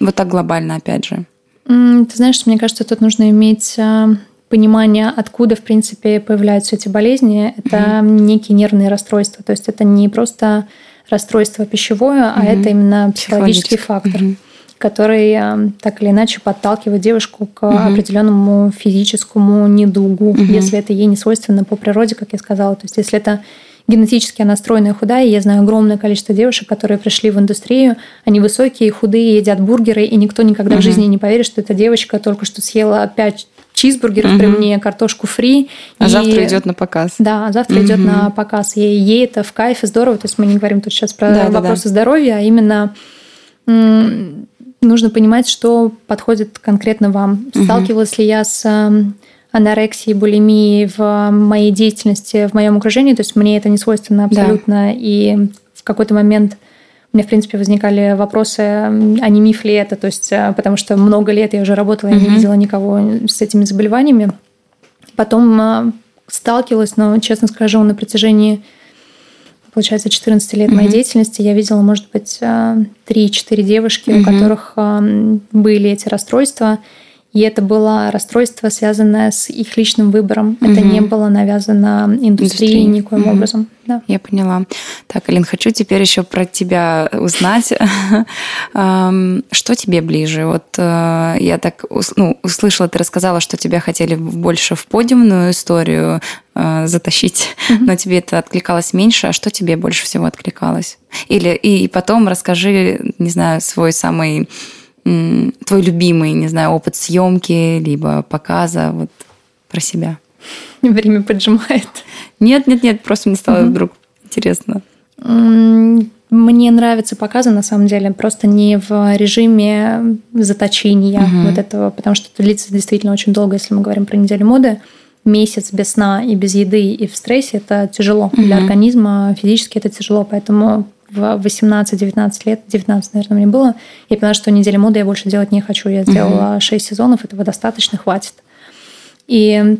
Вот так глобально, опять же. Ты знаешь, мне кажется, тут нужно иметь а, понимание, откуда, в принципе, появляются эти болезни. Это mm-hmm. некие нервные расстройства. То есть это не просто расстройство пищевое, mm-hmm. а это именно психологический фактор. Mm-hmm который э, так или иначе подталкивает девушку к угу. определенному физическому недугу, угу. если это ей не свойственно по природе, как я сказала. То есть если это генетически она стройная худая. Я знаю огромное количество девушек, которые пришли в индустрию. Они высокие, худые, едят бургеры, и никто никогда угу. в жизни не поверит, что эта девочка только что съела 5 чизбургеров угу. при мне, картошку фри. А и... завтра идет на показ. Да, а завтра угу. идет на показ. И ей это в кайф и здорово. То есть мы не говорим тут сейчас про да, вопросы да, да. здоровья, а именно нужно понимать, что подходит конкретно вам. Угу. Сталкивалась ли я с эм, анорексией, булимией в моей деятельности, в моем окружении, то есть мне это не свойственно абсолютно, да. и в какой-то момент у меня, в принципе, возникали вопросы, а не миф ли это, то есть э, потому что много лет я уже работала, я угу. не видела никого с этими заболеваниями. Потом э, сталкивалась, но, честно скажу, на протяжении получается, 14 лет mm-hmm. моей деятельности я видела, может быть, 3-4 э, девушки, mm-hmm. у которых э, были эти расстройства. И это было расстройство, связанное с их личным выбором. Угу. Это не было навязано индустрией Индустрии. никоим угу. образом. Да. Я поняла. Так, Алин, хочу теперь еще про тебя узнать. Что тебе ближе? Вот э, я так ну, услышала, ты рассказала, что тебя хотели больше в подиумную историю э, затащить, но тебе это откликалось меньше. А что тебе больше всего откликалось? Или и потом расскажи, не знаю, свой самый твой любимый, не знаю, опыт съемки, либо показа, вот про себя? Время поджимает. Нет, нет, нет, просто мне стало угу. вдруг интересно. Мне нравятся показы, на самом деле, просто не в режиме заточения угу. вот этого, потому что это длится действительно очень долго, если мы говорим про неделю моды. Месяц без сна и без еды и в стрессе – это тяжело угу. для организма, физически это тяжело, поэтому в 18-19 лет, 19, наверное, мне было, я поняла, что недели моды я больше делать не хочу. Я сделала угу. 6 сезонов, этого достаточно, хватит. И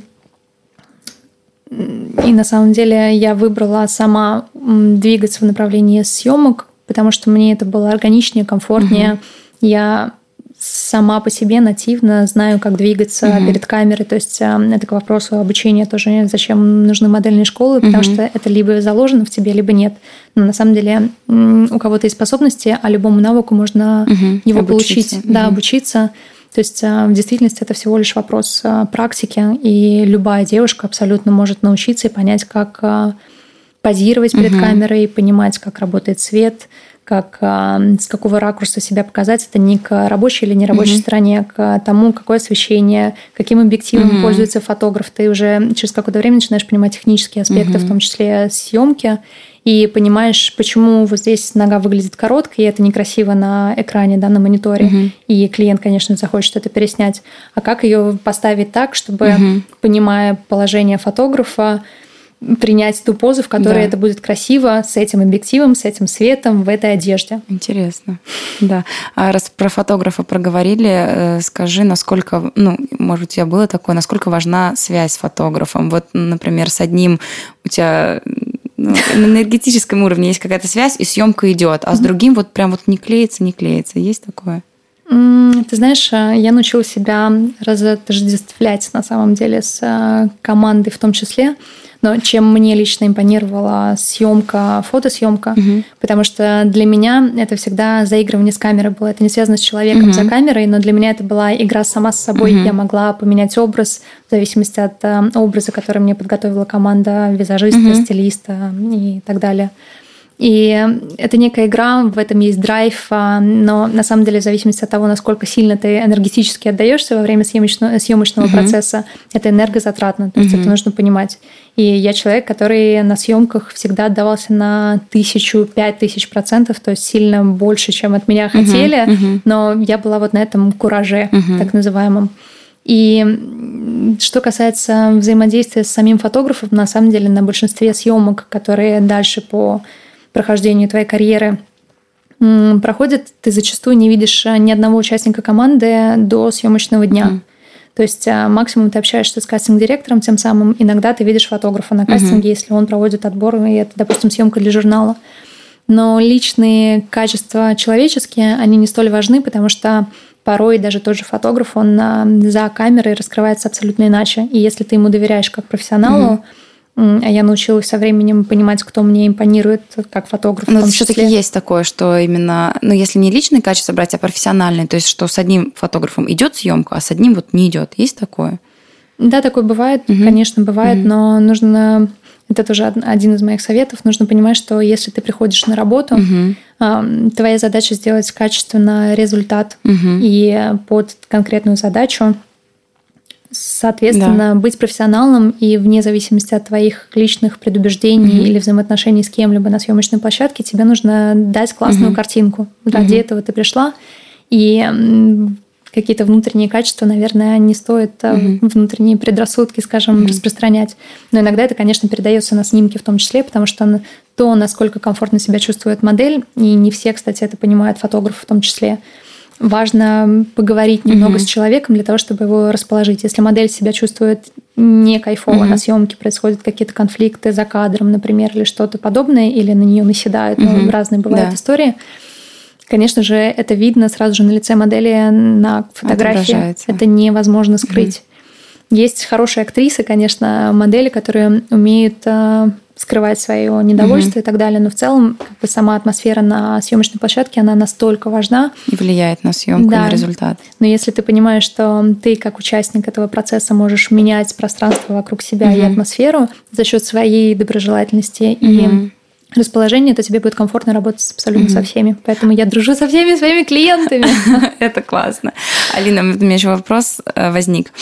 и на самом деле я выбрала сама двигаться в направлении съемок, потому что мне это было органичнее, комфортнее. Угу. Я сама по себе нативно знаю, как двигаться угу. перед камерой. То есть э, это к вопросу обучения тоже, зачем нужны модельные школы, потому угу. что это либо заложено в тебе, либо нет. Но на самом деле у кого-то есть способности, а любому навыку можно угу. его обучиться. получить, угу. да, обучиться. То есть э, в действительности это всего лишь вопрос э, практики, и любая девушка абсолютно может научиться и понять, как позировать перед угу. камерой, понимать, как работает свет, как с какого ракурса себя показать. Это не к рабочей или нерабочей mm-hmm. стороне, а к тому, какое освещение, каким объективом mm-hmm. пользуется фотограф. Ты уже через какое-то время начинаешь понимать технические аспекты, mm-hmm. в том числе съемки, и понимаешь, почему вот здесь нога выглядит короткой, и это некрасиво на экране, да, на мониторе, mm-hmm. и клиент, конечно, захочет это переснять. А как ее поставить так, чтобы, mm-hmm. понимая положение фотографа, принять ту позу, в которой да. это будет красиво, с этим объективом, с этим светом, в этой одежде. Интересно. Да. А раз про фотографа проговорили, э, скажи, насколько, ну, может, у тебя было такое, насколько важна связь с фотографом? Вот, например, с одним у тебя ну, на энергетическом уровне есть какая-то связь, и съемка идет, а с другим вот прям вот не клеится, не клеится. Есть такое? Ты знаешь, э, я научила себя разотождествлять на самом деле с э, командой в том числе. Но чем мне лично импонировала съемка, фотосъемка, угу. потому что для меня это всегда заигрывание с камерой было. Это не связано с человеком угу. за камерой, но для меня это была игра сама с собой. Угу. Я могла поменять образ в зависимости от э, образа, который мне подготовила команда визажиста, угу. стилиста и так далее. И это некая игра, в этом есть драйв, а, но на самом деле в зависимости от того, насколько сильно ты энергетически отдаешься во время съемочного, съемочного uh-huh. процесса, это энергозатратно, то есть uh-huh. это нужно понимать. И я человек, который на съемках всегда отдавался на тысячу, пять тысяч процентов, то есть сильно больше, чем от меня хотели, uh-huh. Uh-huh. но я была вот на этом кураже, uh-huh. так называемом. И что касается взаимодействия с самим фотографом, на самом деле на большинстве съемок, которые дальше по прохождению твоей карьеры проходит, ты зачастую не видишь э, ни одного участника команды до съемочного дня. Mm. То есть э, максимум ты общаешься с кастинг-директором, тем самым иногда ты видишь фотографа на кастинге, mm-hmm. если он проводит отбор, и это, допустим, съемка для журнала. Но личные качества человеческие, они не столь важны, потому что порой даже тот же фотограф, он э, за камерой раскрывается абсолютно иначе. И если ты ему доверяешь как профессионалу, mm-hmm а я научилась со временем понимать, кто мне импонирует как фотограф. Но все-таки есть такое, что именно, ну, если не личные качества брать, а профессиональные, то есть, что с одним фотографом идет съемка, а с одним вот не идет. Есть такое? Да, такое бывает, угу. конечно, бывает, угу. но нужно это тоже один из моих советов. Нужно понимать, что если ты приходишь на работу, угу. твоя задача сделать качественно результат угу. и под конкретную задачу Соответственно, да. быть профессионалом и вне зависимости от твоих личных предубеждений mm или взаимоотношений с кем-либо на съемочной площадке, тебе нужно дать классную mm картинку. Ради mm этого ты пришла. И какие-то внутренние качества, наверное, не стоит mm внутренние предрассудки, скажем, mm распространять. Но иногда это, конечно, передается на снимке в том числе, потому что то, насколько комфортно себя чувствует модель, и не все, кстати, это понимают, фотограф в том числе, важно поговорить немного угу. с человеком для того, чтобы его расположить. Если модель себя чувствует не кайфово угу. на съемке, происходят какие-то конфликты за кадром, например, или что-то подобное, или на нее наседают, угу. ну, разные бывают да. истории. Конечно же, это видно сразу же на лице модели на фотографии. Это невозможно скрыть. Угу. Есть хорошие актрисы, конечно, модели, которые умеют э, скрывать свое недовольство mm и так далее. Но в целом как бы сама атмосфера на съемочной площадке, она настолько важна. И влияет на съемку, да. на результат. Но если ты понимаешь, что ты как участник этого процесса можешь менять пространство вокруг себя mm и атмосферу за счет своей доброжелательности mm и расположение, то тебе будет комфортно работать абсолютно mm-hmm. со всеми. Поэтому я дружу со всеми своими клиентами. Это классно. Алина, у меня еще вопрос э, возник.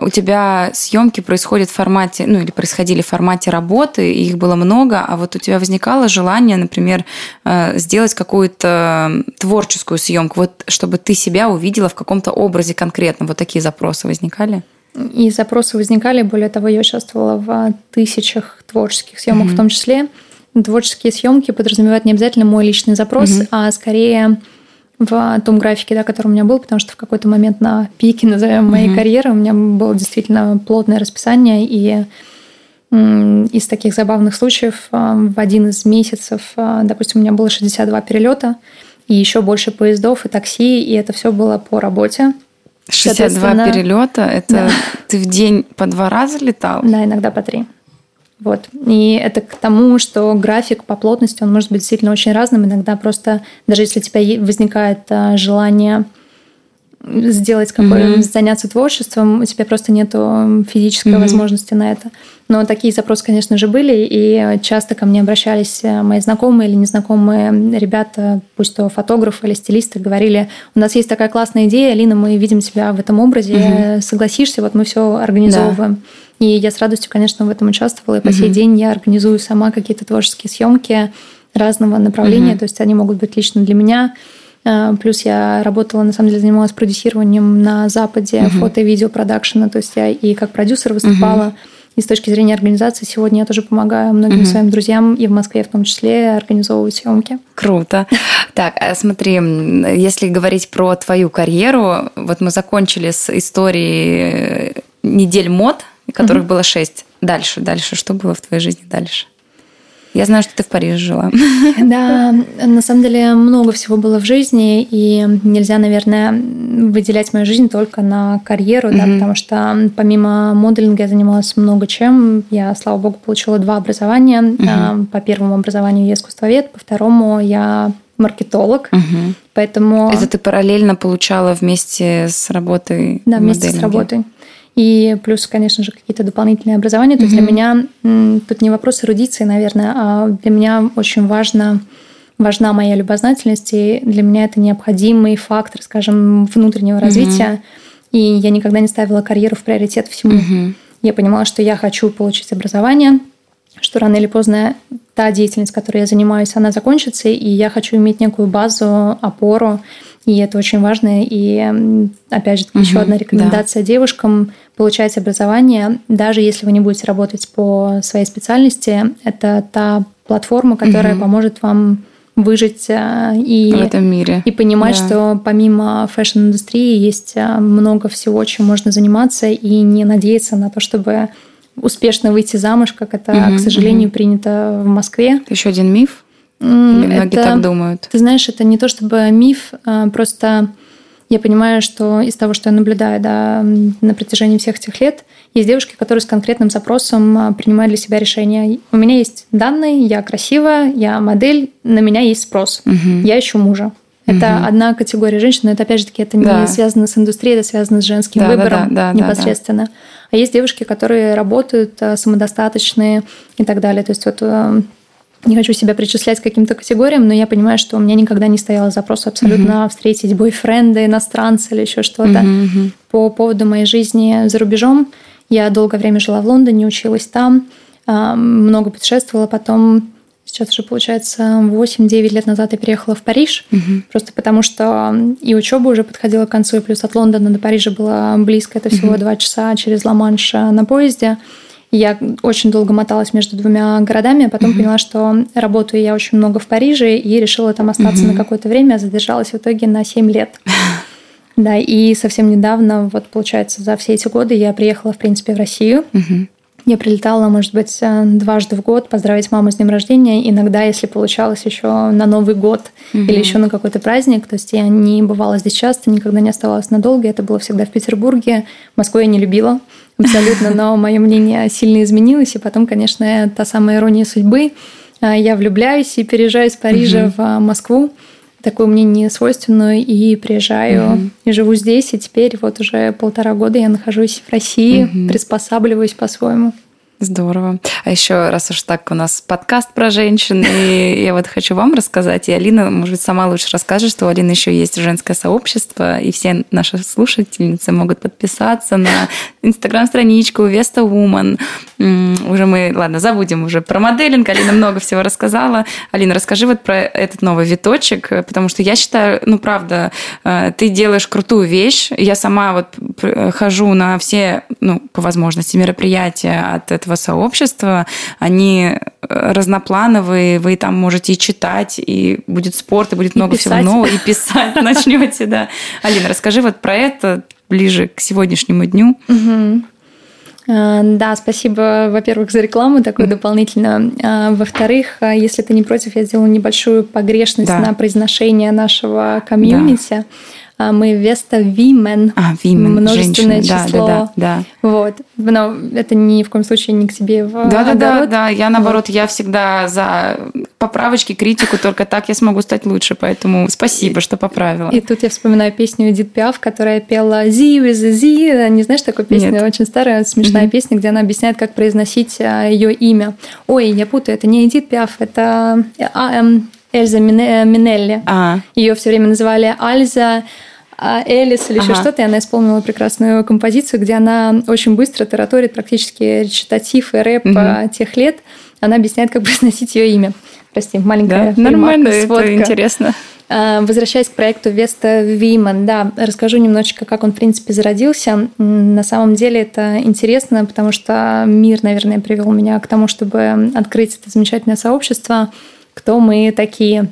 У тебя съемки происходят в формате, ну или происходили в формате работы, их было много, а вот у тебя возникало желание, например, э, сделать какую-то творческую съемку, вот чтобы ты себя увидела в каком-то образе конкретно. Вот такие запросы возникали? И запросы возникали, более того, я участвовала в тысячах творческих съемок mm-hmm. в том числе. творческие съемки подразумевают не обязательно мой личный запрос, угу. а скорее в том графике, да, который у меня был, потому что в какой-то момент на пике, назовем, моей mm карьеры у меня было действительно плотное расписание, и из таких забавных случаев а, в один из месяцев, а, допустим, у меня было 62 перелета, и еще больше поездов и такси, и это все было по работе. 62 перелета, это да. ты в день по два раза летал? Да, иногда по три. Вот. И это к тому, что график по плотности, он может быть действительно очень разным. Иногда просто, даже если у тебя возникает а, желание сделать какое mm-hmm. заняться творчеством, у тебя просто нет физической mm-hmm. возможности на это. Но такие запросы, конечно же, были, и часто ко мне обращались э, мои знакомые или незнакомые ребята, пусть то фотографы или стилисты, говорили, у нас есть такая классная идея, Алина, мы видим тебя в этом образе, mm-hmm. согласишься, вот мы все организовываем. Да. И я с радостью, конечно, в этом участвовала. И по сей день я организую сама какие-то творческие съемки разного направления. То есть они могут быть лично для меня. А, плюс я работала, на самом деле, занималась продюсированием на Западе фото- и видеопродакшена. То есть я и как продюсер выступала. И с точки зрения организации сегодня я тоже помогаю многим mm своим друзьям и в Москве в том числе организовывать съемки. Круто. Так, а смотри, если говорить про твою карьеру, вот мы закончили с историей недель мод, которых угу. было шесть. Дальше, дальше, что было в твоей жизни дальше? Я знаю, что ты в Париже жила. Да, на самом деле много всего было в жизни, и нельзя, наверное, выделять мою жизнь только на карьеру, да, потому что помимо моделинга я занималась много чем. Я, слава богу, получила два образования. Угу. По первому образованию я искусствовед, по второму я маркетолог, угу. поэтому... Это ты параллельно получала вместе с работой? Да, вместе с работой. И плюс, конечно же, какие-то дополнительные образования. То есть для меня тут не вопрос эрудиции, наверное, а для меня очень важно важна моя любознательность, и для меня это необходимый фактор, скажем, внутреннего развития. И я никогда не ставила карьеру в приоритет всему. Я понимала, что я хочу получить образование, что рано или поздно та деятельность, которой я занимаюсь, она закончится, и я хочу иметь некую базу, опору, и это очень важно. И опять же, угу, еще одна рекомендация да. девушкам получать образование, даже если вы не будете работать по своей специальности, это та платформа, которая угу. поможет вам выжить э, и, в этом мире. и понимать, да. что помимо fashion-индустрии есть э, много всего, чем можно заниматься, и не надеяться на то, чтобы успешно выйти замуж, как это, угу, к сожалению, угу. принято в Москве. Это еще один миф? Или многие это, так думают? Ты знаешь, это не то чтобы миф, а просто я понимаю, что из того, что я наблюдаю да, на протяжении всех этих лет, есть девушки, которые с конкретным запросом а, принимают для себя решения. У меня есть данные, я красивая, я модель, на меня есть спрос. Угу. Я ищу мужа. Это угу. одна категория женщин, но это опять же таки это да. не связано с индустрией, это связано с женским да, выбором да, да, да, непосредственно. Да, да. А есть девушки, которые работают а, самодостаточные и так далее. То есть вот а, не хочу себя причислять к каким-то категориям, но я понимаю, что у меня никогда не стояло запроса абсолютно mm-hmm. встретить бойфренда, иностранца или еще что-то. Mm-hmm. По поводу моей жизни за рубежом. Я долгое время жила в Лондоне, училась там, много путешествовала, потом Сейчас уже, получается, 8-9 лет назад я переехала в Париж, угу. просто потому что и учеба уже подходила к концу, и плюс от Лондона до Парижа было близко, это всего угу. часа через Ла-Манш на поезде. Я очень долго моталась между двумя городами, а потом угу. поняла, что работаю я очень много в Париже, и решила там остаться угу. на какое-то время, а задержалась в итоге на 7 лет. Да, и совсем недавно, вот получается, за все эти годы я приехала, в принципе, в Россию. Угу. Я прилетала, может быть, э, дважды в год поздравить маму с днем рождения. Иногда, если получалось, еще на Новый год угу. или еще на какой-то праздник. То есть я не бывала здесь часто, никогда не оставалась надолго. Это было всегда в Петербурге. Москву я не любила абсолютно, но мое мнение сильно изменилось. И потом, конечно, та самая ирония судьбы. Э, я влюбляюсь и переезжаю из Парижа угу. в Москву такое мне не свойственную, и приезжаю, угу. и живу здесь, и теперь вот уже полтора года я нахожусь в России, угу. приспосабливаюсь по-своему. Здорово. А еще раз уж так у нас подкаст про женщин, и я вот хочу вам рассказать, и Алина, может быть, сама лучше расскажет, что у Алины еще есть женское сообщество, и все наши слушательницы могут подписаться на инстаграм-страничку Веста Woman. Уже мы, ладно, забудем уже про моделинг, Алина много всего рассказала. Алина, расскажи вот про этот новый виточек, потому что я считаю, ну, правда, э, ты делаешь крутую вещь. Я сама вот хожу на все, ну, по возможности, мероприятия от этого этого сообщества, они разноплановый, вы там можете и читать, и будет спорт, и будет много и всего нового, и писать начнете, да. Алина, расскажи вот про это ближе к сегодняшнему дню. Да, спасибо, во-первых, за рекламу такую дополнительно. А, во-вторых, а, если ты не против, я сделаю небольшую погрешность да. на произношение нашего комьюнити. Да. А мы Веста Вимен. А, Вимен, Множественное женщины. число. Да, да, да, да. Вот. Но это ни в коем случае не к себе в Да, да, да, да. Я наоборот, вот. я всегда за поправочки, критику, только так я смогу стать лучше. Поэтому спасибо, что поправила. И тут я вспоминаю песню Эдит Пиаф, которая пела «Зи, with зи». Не знаешь такую песню? Нет. Очень старая, смешная mm-hmm. песня, где она объясняет, как произносить а, ее имя. Ой, я путаю, это не Эдит Пиаф, это а, эм, Эльза Минелли. А. Ее все время называли Альза а Элис или ага. еще что-то, и она исполнила прекрасную композицию, где она очень быстро тараторит практически речитатив и рэп угу. тех лет. Она объясняет, как произносить ее имя. Прости, маленькая да, Нормально, сводка. это интересно. А, возвращаясь к проекту Веста Виман, да, расскажу немножечко, как он, в принципе, зародился. На самом деле это интересно, потому что мир, наверное, привел меня к тому, чтобы открыть это замечательное сообщество. Кто мы такие?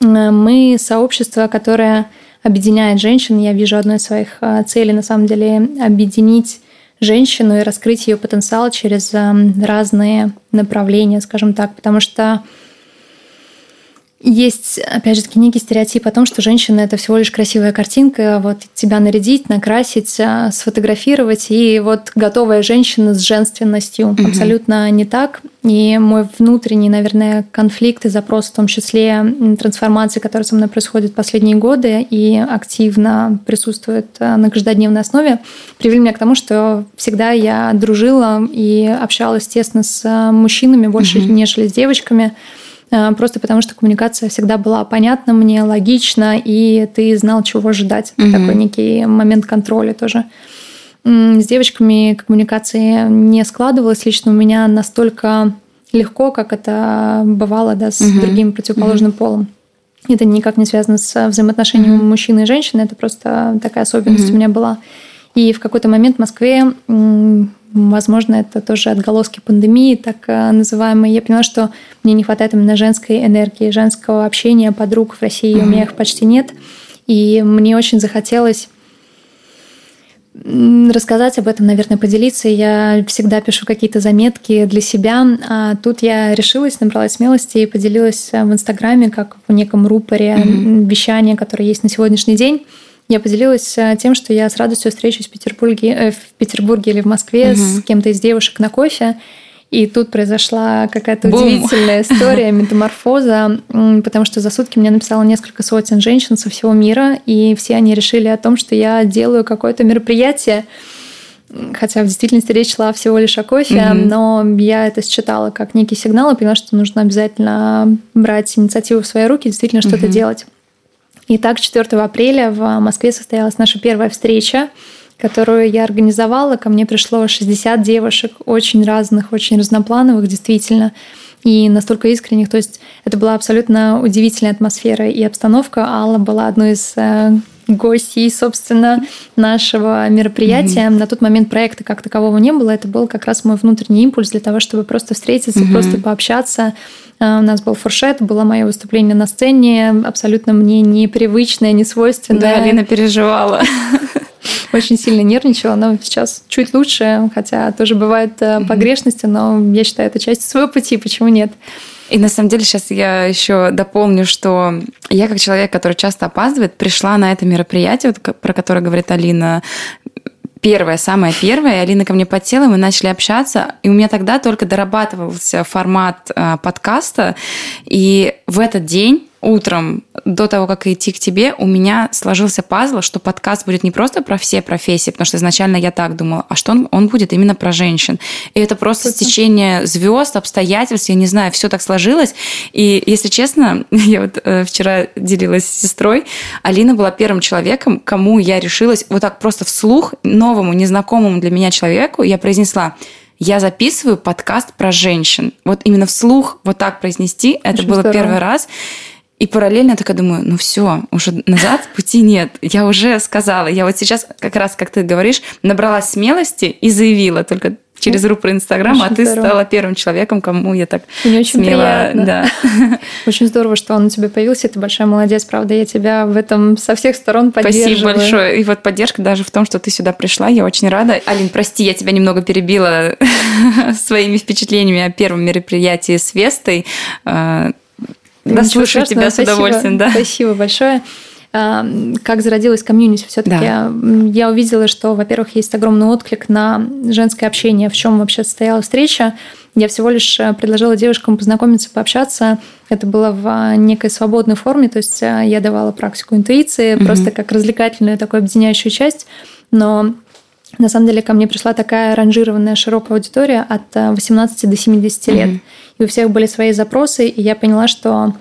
Мы сообщество, которое объединяет женщин. Я вижу одной из своих а, целей, на самом деле, объединить женщину и раскрыть ее потенциал через разные направления, скажем так, потому что есть, опять же, некий стереотип о том, что женщина – это всего лишь красивая картинка, вот тебя нарядить, накрасить, а, сфотографировать, и вот готовая женщина с женственностью. Угу. Абсолютно не так. И мой внутренний, наверное, конфликт и запрос, в том числе трансформации, которая со мной происходит последние годы и активно присутствует а, на каждодневной основе, привели меня к тому, что всегда я дружила и общалась тесно с а, мужчинами больше, угу. нежели с девочками. Э, просто потому что коммуникация всегда была понятна мне, логична, и ты знал, чего ожидать. Угу. Такой некий момент контроля тоже. С девочками коммуникации не складывалась лично у меня настолько легко, как это бывало да, с угу. другим противоположным угу. полом. Это никак не связано с взаимоотношением угу. мужчины и женщины, это просто такая особенность угу. у меня была. И в какой-то момент в Москве Возможно, это тоже отголоски пандемии, так э, называемой. Я поняла, что мне не хватает именно женской энергии, женского общения, подруг в России. Mm-hmm. У меня их почти нет. И мне очень захотелось рассказать об этом, наверное, поделиться. Я всегда пишу какие-то заметки для себя. А тут я решилась, набралась смелости и поделилась в Инстаграме, как в неком рупоре mm-hmm. вещания, которое есть на сегодняшний день я поделилась э, тем, что я с радостью встречусь в Петербурге, э, в Петербурге или в Москве угу. с кем-то из девушек на кофе. И тут произошла какая-то Бум. удивительная история, метаморфоза, потому что за сутки мне написало несколько сотен женщин со всего мира, и все они решили о том, что я делаю какое-то мероприятие, хотя в действительности речь шла всего лишь о кофе, mm-hmm. но я это считала как некий сигнал и поняла, что нужно обязательно брать инициативу в свои руки, действительно mm-hmm. что-то делать. Итак, 4 апреля в Москве состоялась наша первая встреча, которую я организовала. Ко мне пришло 60 девушек, очень разных, очень разноплановых, действительно, и настолько искренних. То есть это была абсолютно удивительная атмосфера и обстановка. Алла была одной из гостей, собственно, нашего мероприятия. Mm-hmm. На тот момент проекта как такового не было. Это был как раз мой внутренний импульс для того, чтобы просто встретиться, mm-hmm. просто пообщаться. А, у нас был фуршет, было мое выступление на сцене, абсолютно мне непривычное, не свойственное. Да, Алина переживала. Очень сильно нервничала, но сейчас чуть лучше, хотя тоже бывают э, погрешности, но я считаю, это часть своего пути, почему нет? И на самом деле сейчас я еще дополню, что я как человек, который часто опаздывает, пришла на это мероприятие, вот, про которое говорит Алина, первое, самое первое, Алина ко мне подсела, мы начали общаться, и у меня тогда только дорабатывался формат э, подкаста, и в этот день утром, до того, как идти к тебе, у меня сложился пазл, что подкаст будет не просто про все профессии, потому что изначально я так думала, а что он, он будет именно про женщин. И это просто стечение звезд, обстоятельств, я не знаю, все так сложилось. И, если честно, я вот э, вчера делилась с сестрой, Алина была первым человеком, кому я решилась вот так просто вслух, новому, незнакомому для меня человеку, я произнесла, я записываю подкаст про женщин. Вот именно вслух вот так произнести, это Очень было здорово. первый раз. И параллельно я такая думаю, ну все, уже назад пути нет. Я уже сказала. Я вот сейчас как раз, как ты говоришь, набралась смелости и заявила. Только через рупор Инстаграма, а ты здорово. стала первым человеком, кому я так Мне очень смело... Приятно. Да. Очень здорово, что он у тебя появился. Ты большая молодец, правда. Я тебя в этом со всех сторон поддерживаю. Спасибо большое. И вот поддержка даже в том, что ты сюда пришла. Я очень рада. Алин, прости, я тебя немного перебила своими впечатлениями о первом мероприятии с Вестой. Да, слушаю тебя с удовольствием. Да. Спасибо большое. А, как зародилась комьюнити, все-таки да. я увидела, что, во-первых, есть огромный отклик на женское общение, в чем вообще состояла встреча. Я всего лишь э, предложила девушкам познакомиться, пообщаться. Это было в некой свободной форме, то есть э, я давала практику интуиции, угу. просто как развлекательную такую объединяющую часть. Но на самом деле ко мне пришла такая ранжированная широкая аудитория от 18 э, до 70 лет. Угу. И у всех были свои запросы, и я поняла, что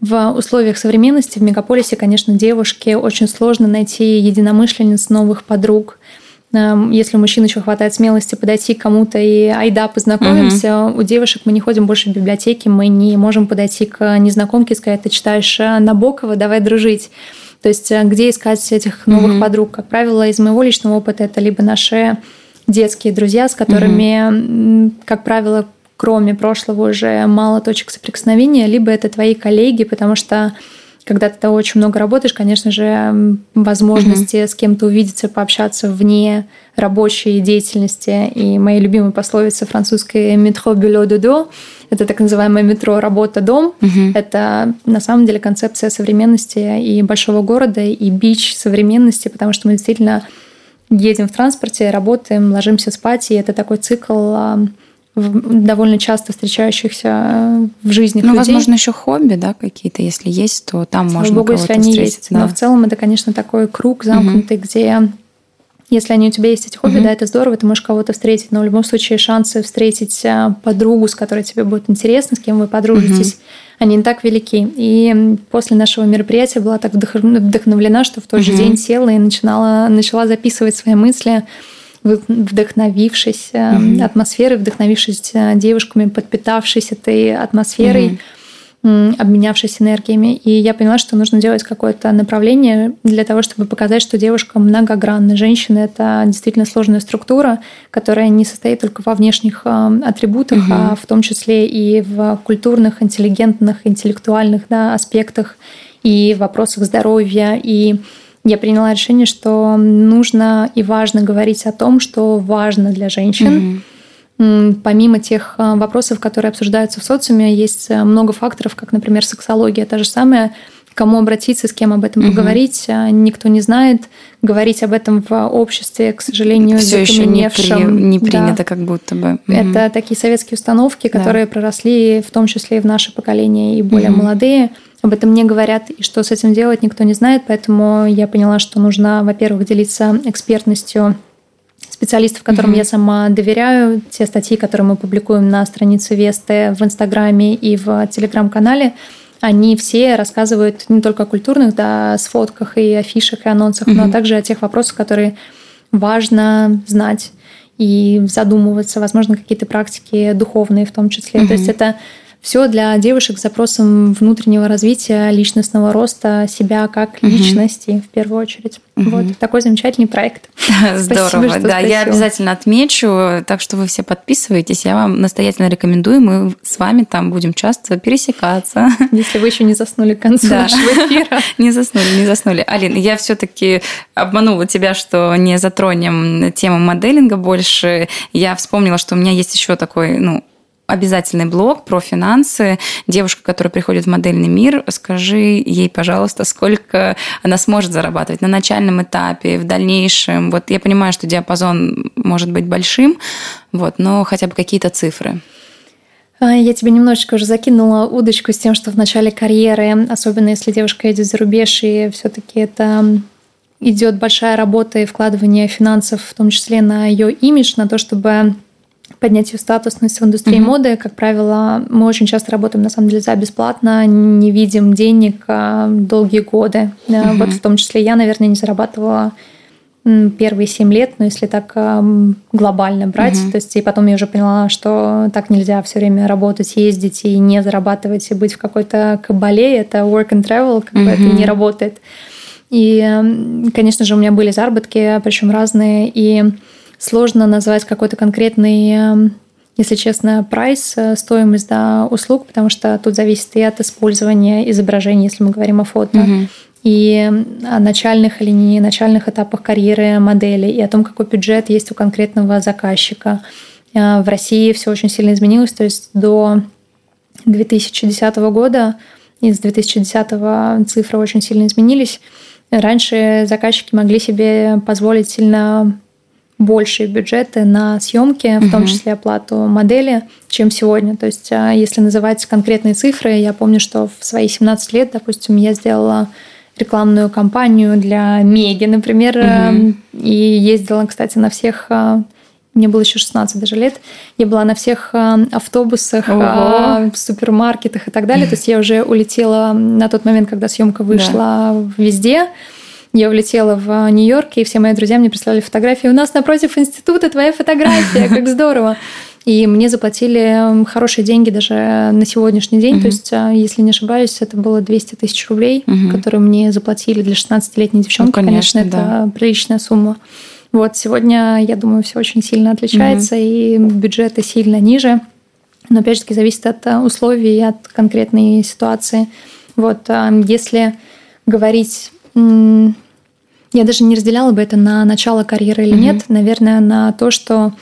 в условиях современности в мегаполисе, конечно, девушке очень сложно найти единомышленниц, новых подруг. Эм, если у мужчин еще хватает смелости подойти к кому-то и айда познакомимся, угу. у девушек мы не ходим больше в библиотеки, мы не можем подойти к незнакомке и сказать, ты читаешь э, Набокова, давай дружить. То есть э, где искать этих новых угу. подруг? Как правило, из моего личного опыта это либо наши детские друзья, с которыми, угу. как правило, кроме прошлого уже мало точек соприкосновения, либо это твои коллеги, потому что когда ты очень много работаешь, конечно же, возможности mm-hmm. с кем-то увидеться, пообщаться вне рабочей деятельности. И моя любимая пословица французская «метро бюло дудо» — это так называемое метро «работа-дом». Mm-hmm. Это на самом деле концепция современности и большого города, и бич современности, потому что мы действительно едем в транспорте, работаем, ложимся спать, и это такой цикл довольно часто встречающихся э, в жизни ну, людей. возможно, еще хобби, да, какие-то, если есть, то там Слава можно Богу, если они встретить. есть. Да. Но в целом это, конечно, такой круг замкнутый, угу. где если они у тебя есть эти хобби, угу. да, это здорово, ты можешь кого-то встретить, но в любом случае шансы встретить э, подругу, с которой тебе будет интересно, с кем вы подружитесь, угу. они не так велики. И после нашего мероприятия была так вдохновлена, что в тот угу. же день села и начинала, начала записывать свои мысли, вдохновившись mm-hmm. атмосферой, вдохновившись э, девушками, подпитавшись этой атмосферой, mm-hmm. обменявшись энергиями. И я поняла, что нужно делать какое-то направление для того, чтобы показать, что девушка многогранна. Женщина — это действительно сложная структура, которая не состоит только во внешних э, атрибутах, mm-hmm. а в том числе и в культурных, интеллигентных, интеллектуальных да, аспектах и вопросах здоровья, и я приняла решение, что нужно и важно говорить о том, что важно для женщин. Mm-hmm. Помимо тех э, вопросов, которые обсуждаются в социуме, есть э, много факторов, как, например, сексология, та же самая, кому обратиться, с кем об этом угу. поговорить, э, никто не знает. Говорить об этом в обществе, к сожалению, все еще не, при, не принято, да. как будто бы. Угу. Это такие советские установки, которые да. проросли в том числе и в наше поколение, и более угу. молодые об этом не говорят, и что с этим делать, никто не знает, поэтому я поняла, что нужно, во-первых, делиться экспертностью специалистов, которым mm-hmm. я сама доверяю, те статьи, которые мы публикуем на странице Весты в Инстаграме и в Телеграм-канале, они все рассказывают не только о культурных, да, сфотках и афишах и анонсах, mm-hmm. но также о тех вопросах, которые важно знать и задумываться, возможно, какие-то практики духовные в том числе. Mm-hmm. То есть это все для девушек с запросом внутреннего развития, личностного роста себя как угу. личности в первую очередь. Угу. Вот такой замечательный проект. Здорово, Спасибо, да, я обязательно отмечу, так что вы все подписывайтесь, я вам настоятельно рекомендую, мы с вами там будем часто пересекаться. Если вы еще не заснули к концу да. нашего эфира. Не заснули, не заснули. Алин, я все-таки обманула тебя, что не затронем тему моделинга больше. Я вспомнила, что у меня есть еще такой, ну, обязательный блог про финансы. Девушка, которая приходит в модельный мир, скажи ей, пожалуйста, сколько она сможет зарабатывать на начальном этапе, в дальнейшем. Вот я понимаю, что диапазон может быть большим, вот, но хотя бы какие-то цифры. А, я тебе немножечко уже закинула удочку с тем, что в начале карьеры, особенно если девушка едет за рубеж, и все-таки это идет большая работа и вкладывание финансов, в том числе на ее имидж, на то, чтобы поднять ее статусность в индустрии mm-hmm. моды. Как правило, мы очень часто работаем на самом деле за бесплатно, не видим денег а, долгие годы. Mm-hmm. Вот в том числе я, наверное, не зарабатывала первые семь лет, но если так глобально брать, mm-hmm. то есть и потом я уже поняла, что так нельзя все время работать, ездить и не зарабатывать и быть в какой-то кабале, это work and travel, как mm-hmm. бы это не работает. И, конечно же, у меня были заработки, причем разные, и сложно назвать какой-то конкретный эм, если честно, прайс, э, стоимость да, услуг, потому что тут зависит и от использования изображений, если мы говорим о фото, угу. и о начальных или не начальных этапах карьеры модели, и о том, какой бюджет есть у конкретного заказчика. Э, в России все очень сильно изменилось, то есть до 2010 года, из 2010 цифры очень сильно изменились. Раньше заказчики могли себе позволить сильно большие бюджеты на съемки, в том числе оплату модели, чем сегодня. То есть, а, если называть конкретные цифры, я помню, что в свои 17 лет, допустим, я сделала рекламную кампанию для Меги, например, угу. и ездила, кстати, на всех а, мне было еще 16 даже лет, я была на всех автобусах, Ого. супермаркетах и так далее. То есть я уже улетела на тот момент, когда съемка вышла да. везде. Я улетела в Нью-Йорк, и все мои друзья мне прислали фотографии. У нас напротив института твоя фотография, как здорово. И мне заплатили хорошие деньги даже на сегодняшний день. То есть, а, если не ошибаюсь, это было 200 тысяч рублей, которые мне заплатили для 16-летней девчонки. Ну, конечно, конечно да. это приличная сумма. Вот сегодня, я думаю, все очень сильно отличается, и бюджеты сильно ниже. Но опять же таки зависит от а, условий и от конкретной ситуации. Вот если говорить я даже не разделяла бы это на начало карьеры или mm-hmm. нет. Наверное, на то, что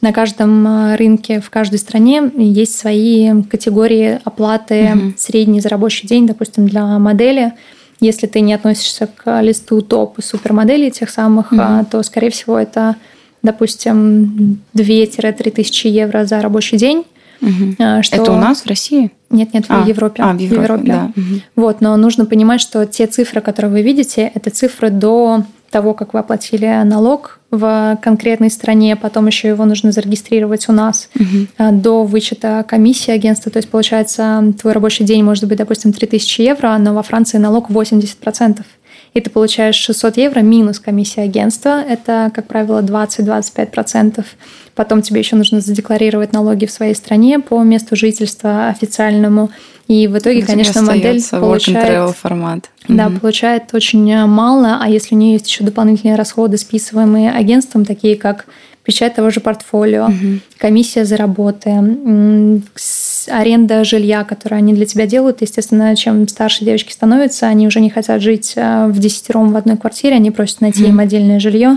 на каждом э, рынке в каждой стране есть свои категории оплаты mm-hmm. средний за рабочий день, допустим, для модели. Если ты не относишься к листу топ и супермоделей тех самых, mm-hmm. то, скорее всего, это, допустим, 2-3 тысячи евро за рабочий день. Угу. Что... Это у нас в России? Нет, нет, а, в Европе. А, в Европе, в Европе. да. Угу. Вот, но нужно понимать, что те цифры, которые вы видите, это цифры до того, как вы оплатили налог в конкретной стране, потом еще его нужно зарегистрировать у нас угу. до вычета комиссии агентства. То есть, получается, твой рабочий день может быть, допустим, 3000 евро, но во Франции налог 80% и ты получаешь 600 евро минус комиссия агентства. Это, как правило, 20-25%. Потом тебе еще нужно задекларировать налоги в своей стране по месту жительства официальному. И в итоге, конечно, модель получает... формат. Да, угу. получает очень мало, а если у нее есть еще дополнительные расходы, списываемые агентством, такие как печать того же портфолио, угу. комиссия за работы, аренда жилья, которую они для тебя делают. Естественно, чем старше девочки становятся, они уже не хотят жить э, в десятером в одной квартире, они просят найти угу. им отдельное жилье.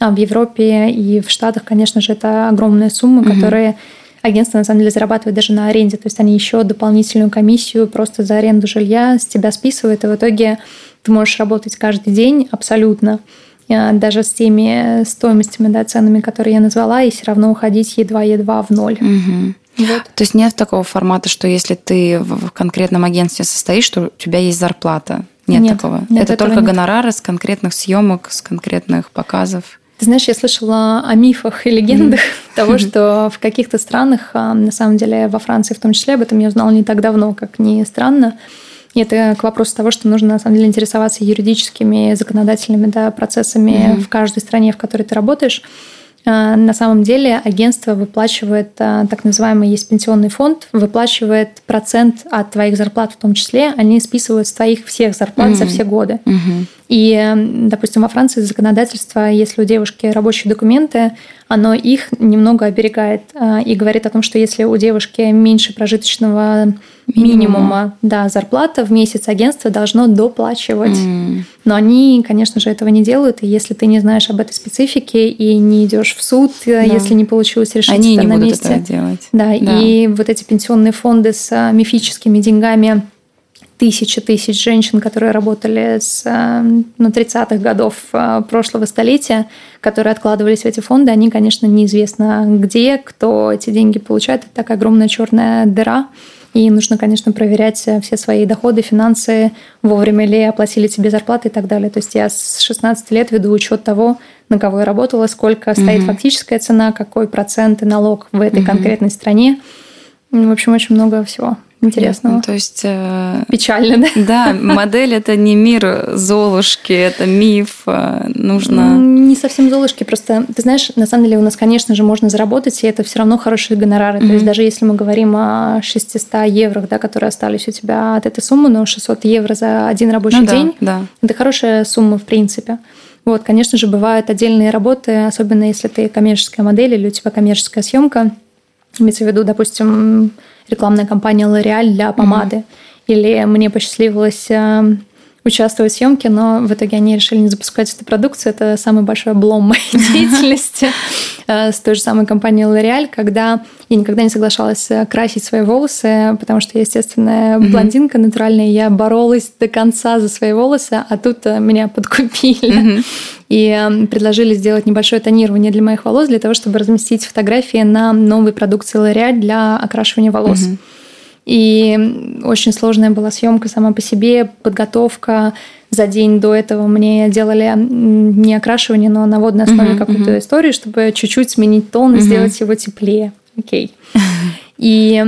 А в Европе и в Штатах, конечно же, это огромная сумма, угу. которые агентство на самом деле зарабатывает даже на аренде. То есть они еще дополнительную комиссию просто за аренду жилья с тебя списывают, и в итоге ты можешь работать каждый день абсолютно. Э, даже с теми стоимостями, да, ценами, которые я назвала, и все равно уходить едва-едва в ноль. Угу. Вот. То есть нет такого формата, что если ты в конкретном агентстве состоишь, то у тебя есть зарплата. Нет, нет такого. Нет, Это только нет. гонорары с конкретных съемок, с конкретных показов. Ты знаешь, я слышала о мифах и легендах mm-hmm. того, что в каких-то странах, а, на самом деле во Франции в том числе, об этом я узнала не так давно, как ни странно, это к вопросу того, что нужно на самом деле интересоваться юридическими, законодательными да, процессами mm-hmm. в каждой стране, в которой ты работаешь. А, на самом деле агентство выплачивает а, так называемый есть пенсионный фонд, выплачивает процент от твоих зарплат в том числе, они списывают с твоих всех зарплат mm-hmm. за все годы. Mm-hmm. И, допустим, во Франции законодательство, если у девушки рабочие документы, оно их немного оберегает а, и говорит о том, что если у девушки меньше прожиточного минимума, да, зарплата в месяц агентство должно доплачивать. Mm. Но они, конечно же, этого не делают. И если ты не знаешь об этой специфике и не идешь в суд, э, да. если не получилось решить они это не на будут месте. Это делать. Да, да, и вот эти пенсионные фонды с э, мифическими деньгами тысячи тысяч женщин, которые работали с э, ну, 30-х годов прошлого столетия, которые откладывались в эти фонды, они, конечно, неизвестно где, кто эти деньги получает. Это такая огромная черная дыра. И нужно, конечно, проверять э, все свои доходы, финансы, вовремя ли оплатили тебе зарплаты и так далее. То есть я с 16 лет веду учет того, на кого я работала, сколько угу. стоит фактическая цена, какой процент и налог в этой угу. конкретной стране. В общем, очень много всего интересного. Понятно. То есть... Э, Печально, да? Да, модель – это не мир Золушки, это миф, э, нужно… Не совсем Золушки, просто, ты знаешь, на самом деле у нас, конечно же, можно заработать, и это все равно хорошие гонорары. Mm-hmm. То есть даже если мы говорим о 600 евро, да, которые остались у тебя от этой суммы, но 600 евро за один рабочий ну, день да, да. – это хорошая сумма в принципе. Вот, конечно же, бывают отдельные работы, особенно если ты коммерческая модель или у тебя коммерческая съемка. Имеется в виду, допустим, рекламная кампания L'Oreal для помады. Mm-hmm. Или мне посчастливилось э, участвовать в съемке, но в итоге они решили не запускать эту продукцию. Это самый большой облом моей деятельности э, с той же самой компанией L'Oreal, когда я никогда не соглашалась э, красить свои волосы, потому что я, естественно, блондинка натуральная, я боролась до конца за свои волосы, а тут э, меня подкупили. И предложили сделать небольшое тонирование для моих волос, для того, чтобы разместить фотографии на новой продукции L'Oreal для окрашивания волос. И очень сложная была съемка сама по себе, подготовка. За день до этого мне делали не окрашивание, но на водной основе uh-huh, какую-то uh-huh. историю, чтобы чуть-чуть сменить тон и uh-huh. сделать его теплее. Окей. Okay. И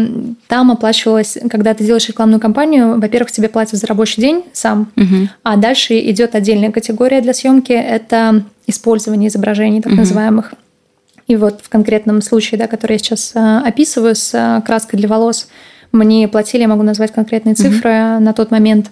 там оплачивалось, когда ты делаешь рекламную кампанию, во-первых, тебе платят за рабочий день сам, uh-huh. а дальше идет отдельная категория для съемки это использование изображений, так uh-huh. называемых. И вот в конкретном случае, да, который я сейчас а, описываю с а, краской для волос, мне платили, я могу назвать конкретные цифры mm-hmm. на тот момент.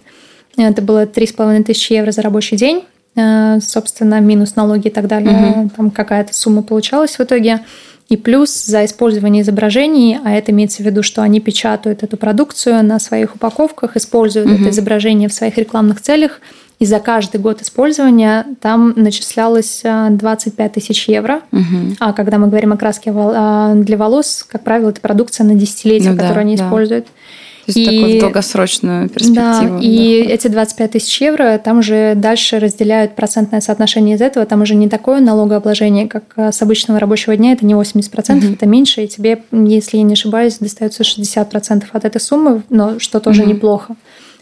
Это было 3,5 тысячи евро за рабочий день. Э, собственно, минус налоги и так далее. Mm-hmm. Там какая-то сумма получалась в итоге. И плюс за использование изображений, а это имеется в виду, что они печатают эту продукцию на своих упаковках, используют mm-hmm. это изображение в своих рекламных целях – и за каждый год использования там начислялось 25 а, тысяч евро. Угу. А когда мы говорим о краске а, для волос, как правило, это продукция на десятилетие, ну, которую да, они да. используют. То есть и, такую долгосрочную перспективу. Да, и да. эти 25 тысяч евро там уже дальше разделяют процентное соотношение из этого. Там уже не такое налогообложение, как а, с обычного рабочего дня. Это не 80%, угу. это меньше. И тебе, если я не ошибаюсь, достается 60% от этой суммы, но что тоже угу. неплохо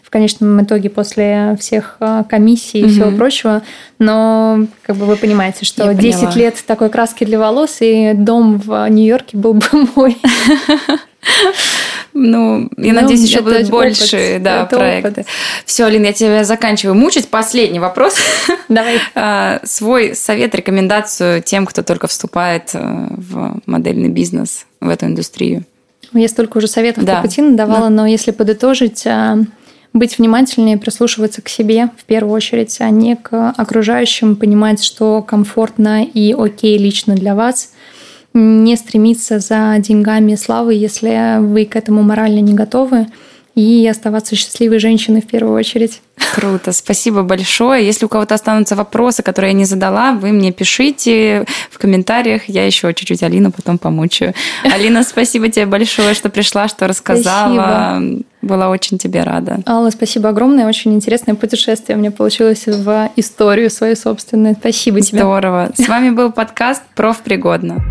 в конечном итоге после всех а, комиссий и угу. всего прочего. Но как бы вы понимаете, что Я 10 поняла. лет такой краски для волос, и дом в Нью-Йорке был бы мой. Ну, я ну, надеюсь, еще будут больше да, проекты. Все, Алина, я тебя заканчиваю мучить. Последний вопрос. Давай. А, свой совет, рекомендацию тем, кто только вступает э, в модельный бизнес, в эту индустрию. Я столько уже советов да. Капутина давала, да. но если подытожить, а, быть внимательнее, прислушиваться к себе в первую очередь, а не к окружающим, понимать, что комфортно и окей лично для вас, не стремиться за деньгами и славой, если вы к этому морально не готовы, и оставаться счастливой женщиной в первую очередь. Круто, спасибо большое. Если у кого-то останутся вопросы, которые я не задала, вы мне пишите в комментариях. Я еще чуть-чуть Алину потом помучаю. Алина, спасибо тебе большое, что пришла, что рассказала. Спасибо. Была очень тебе рада. Алла, спасибо огромное. Очень интересное путешествие у меня получилось в историю свою собственную. Спасибо тебе. Здорово. С вами был подкаст «Профпригодно».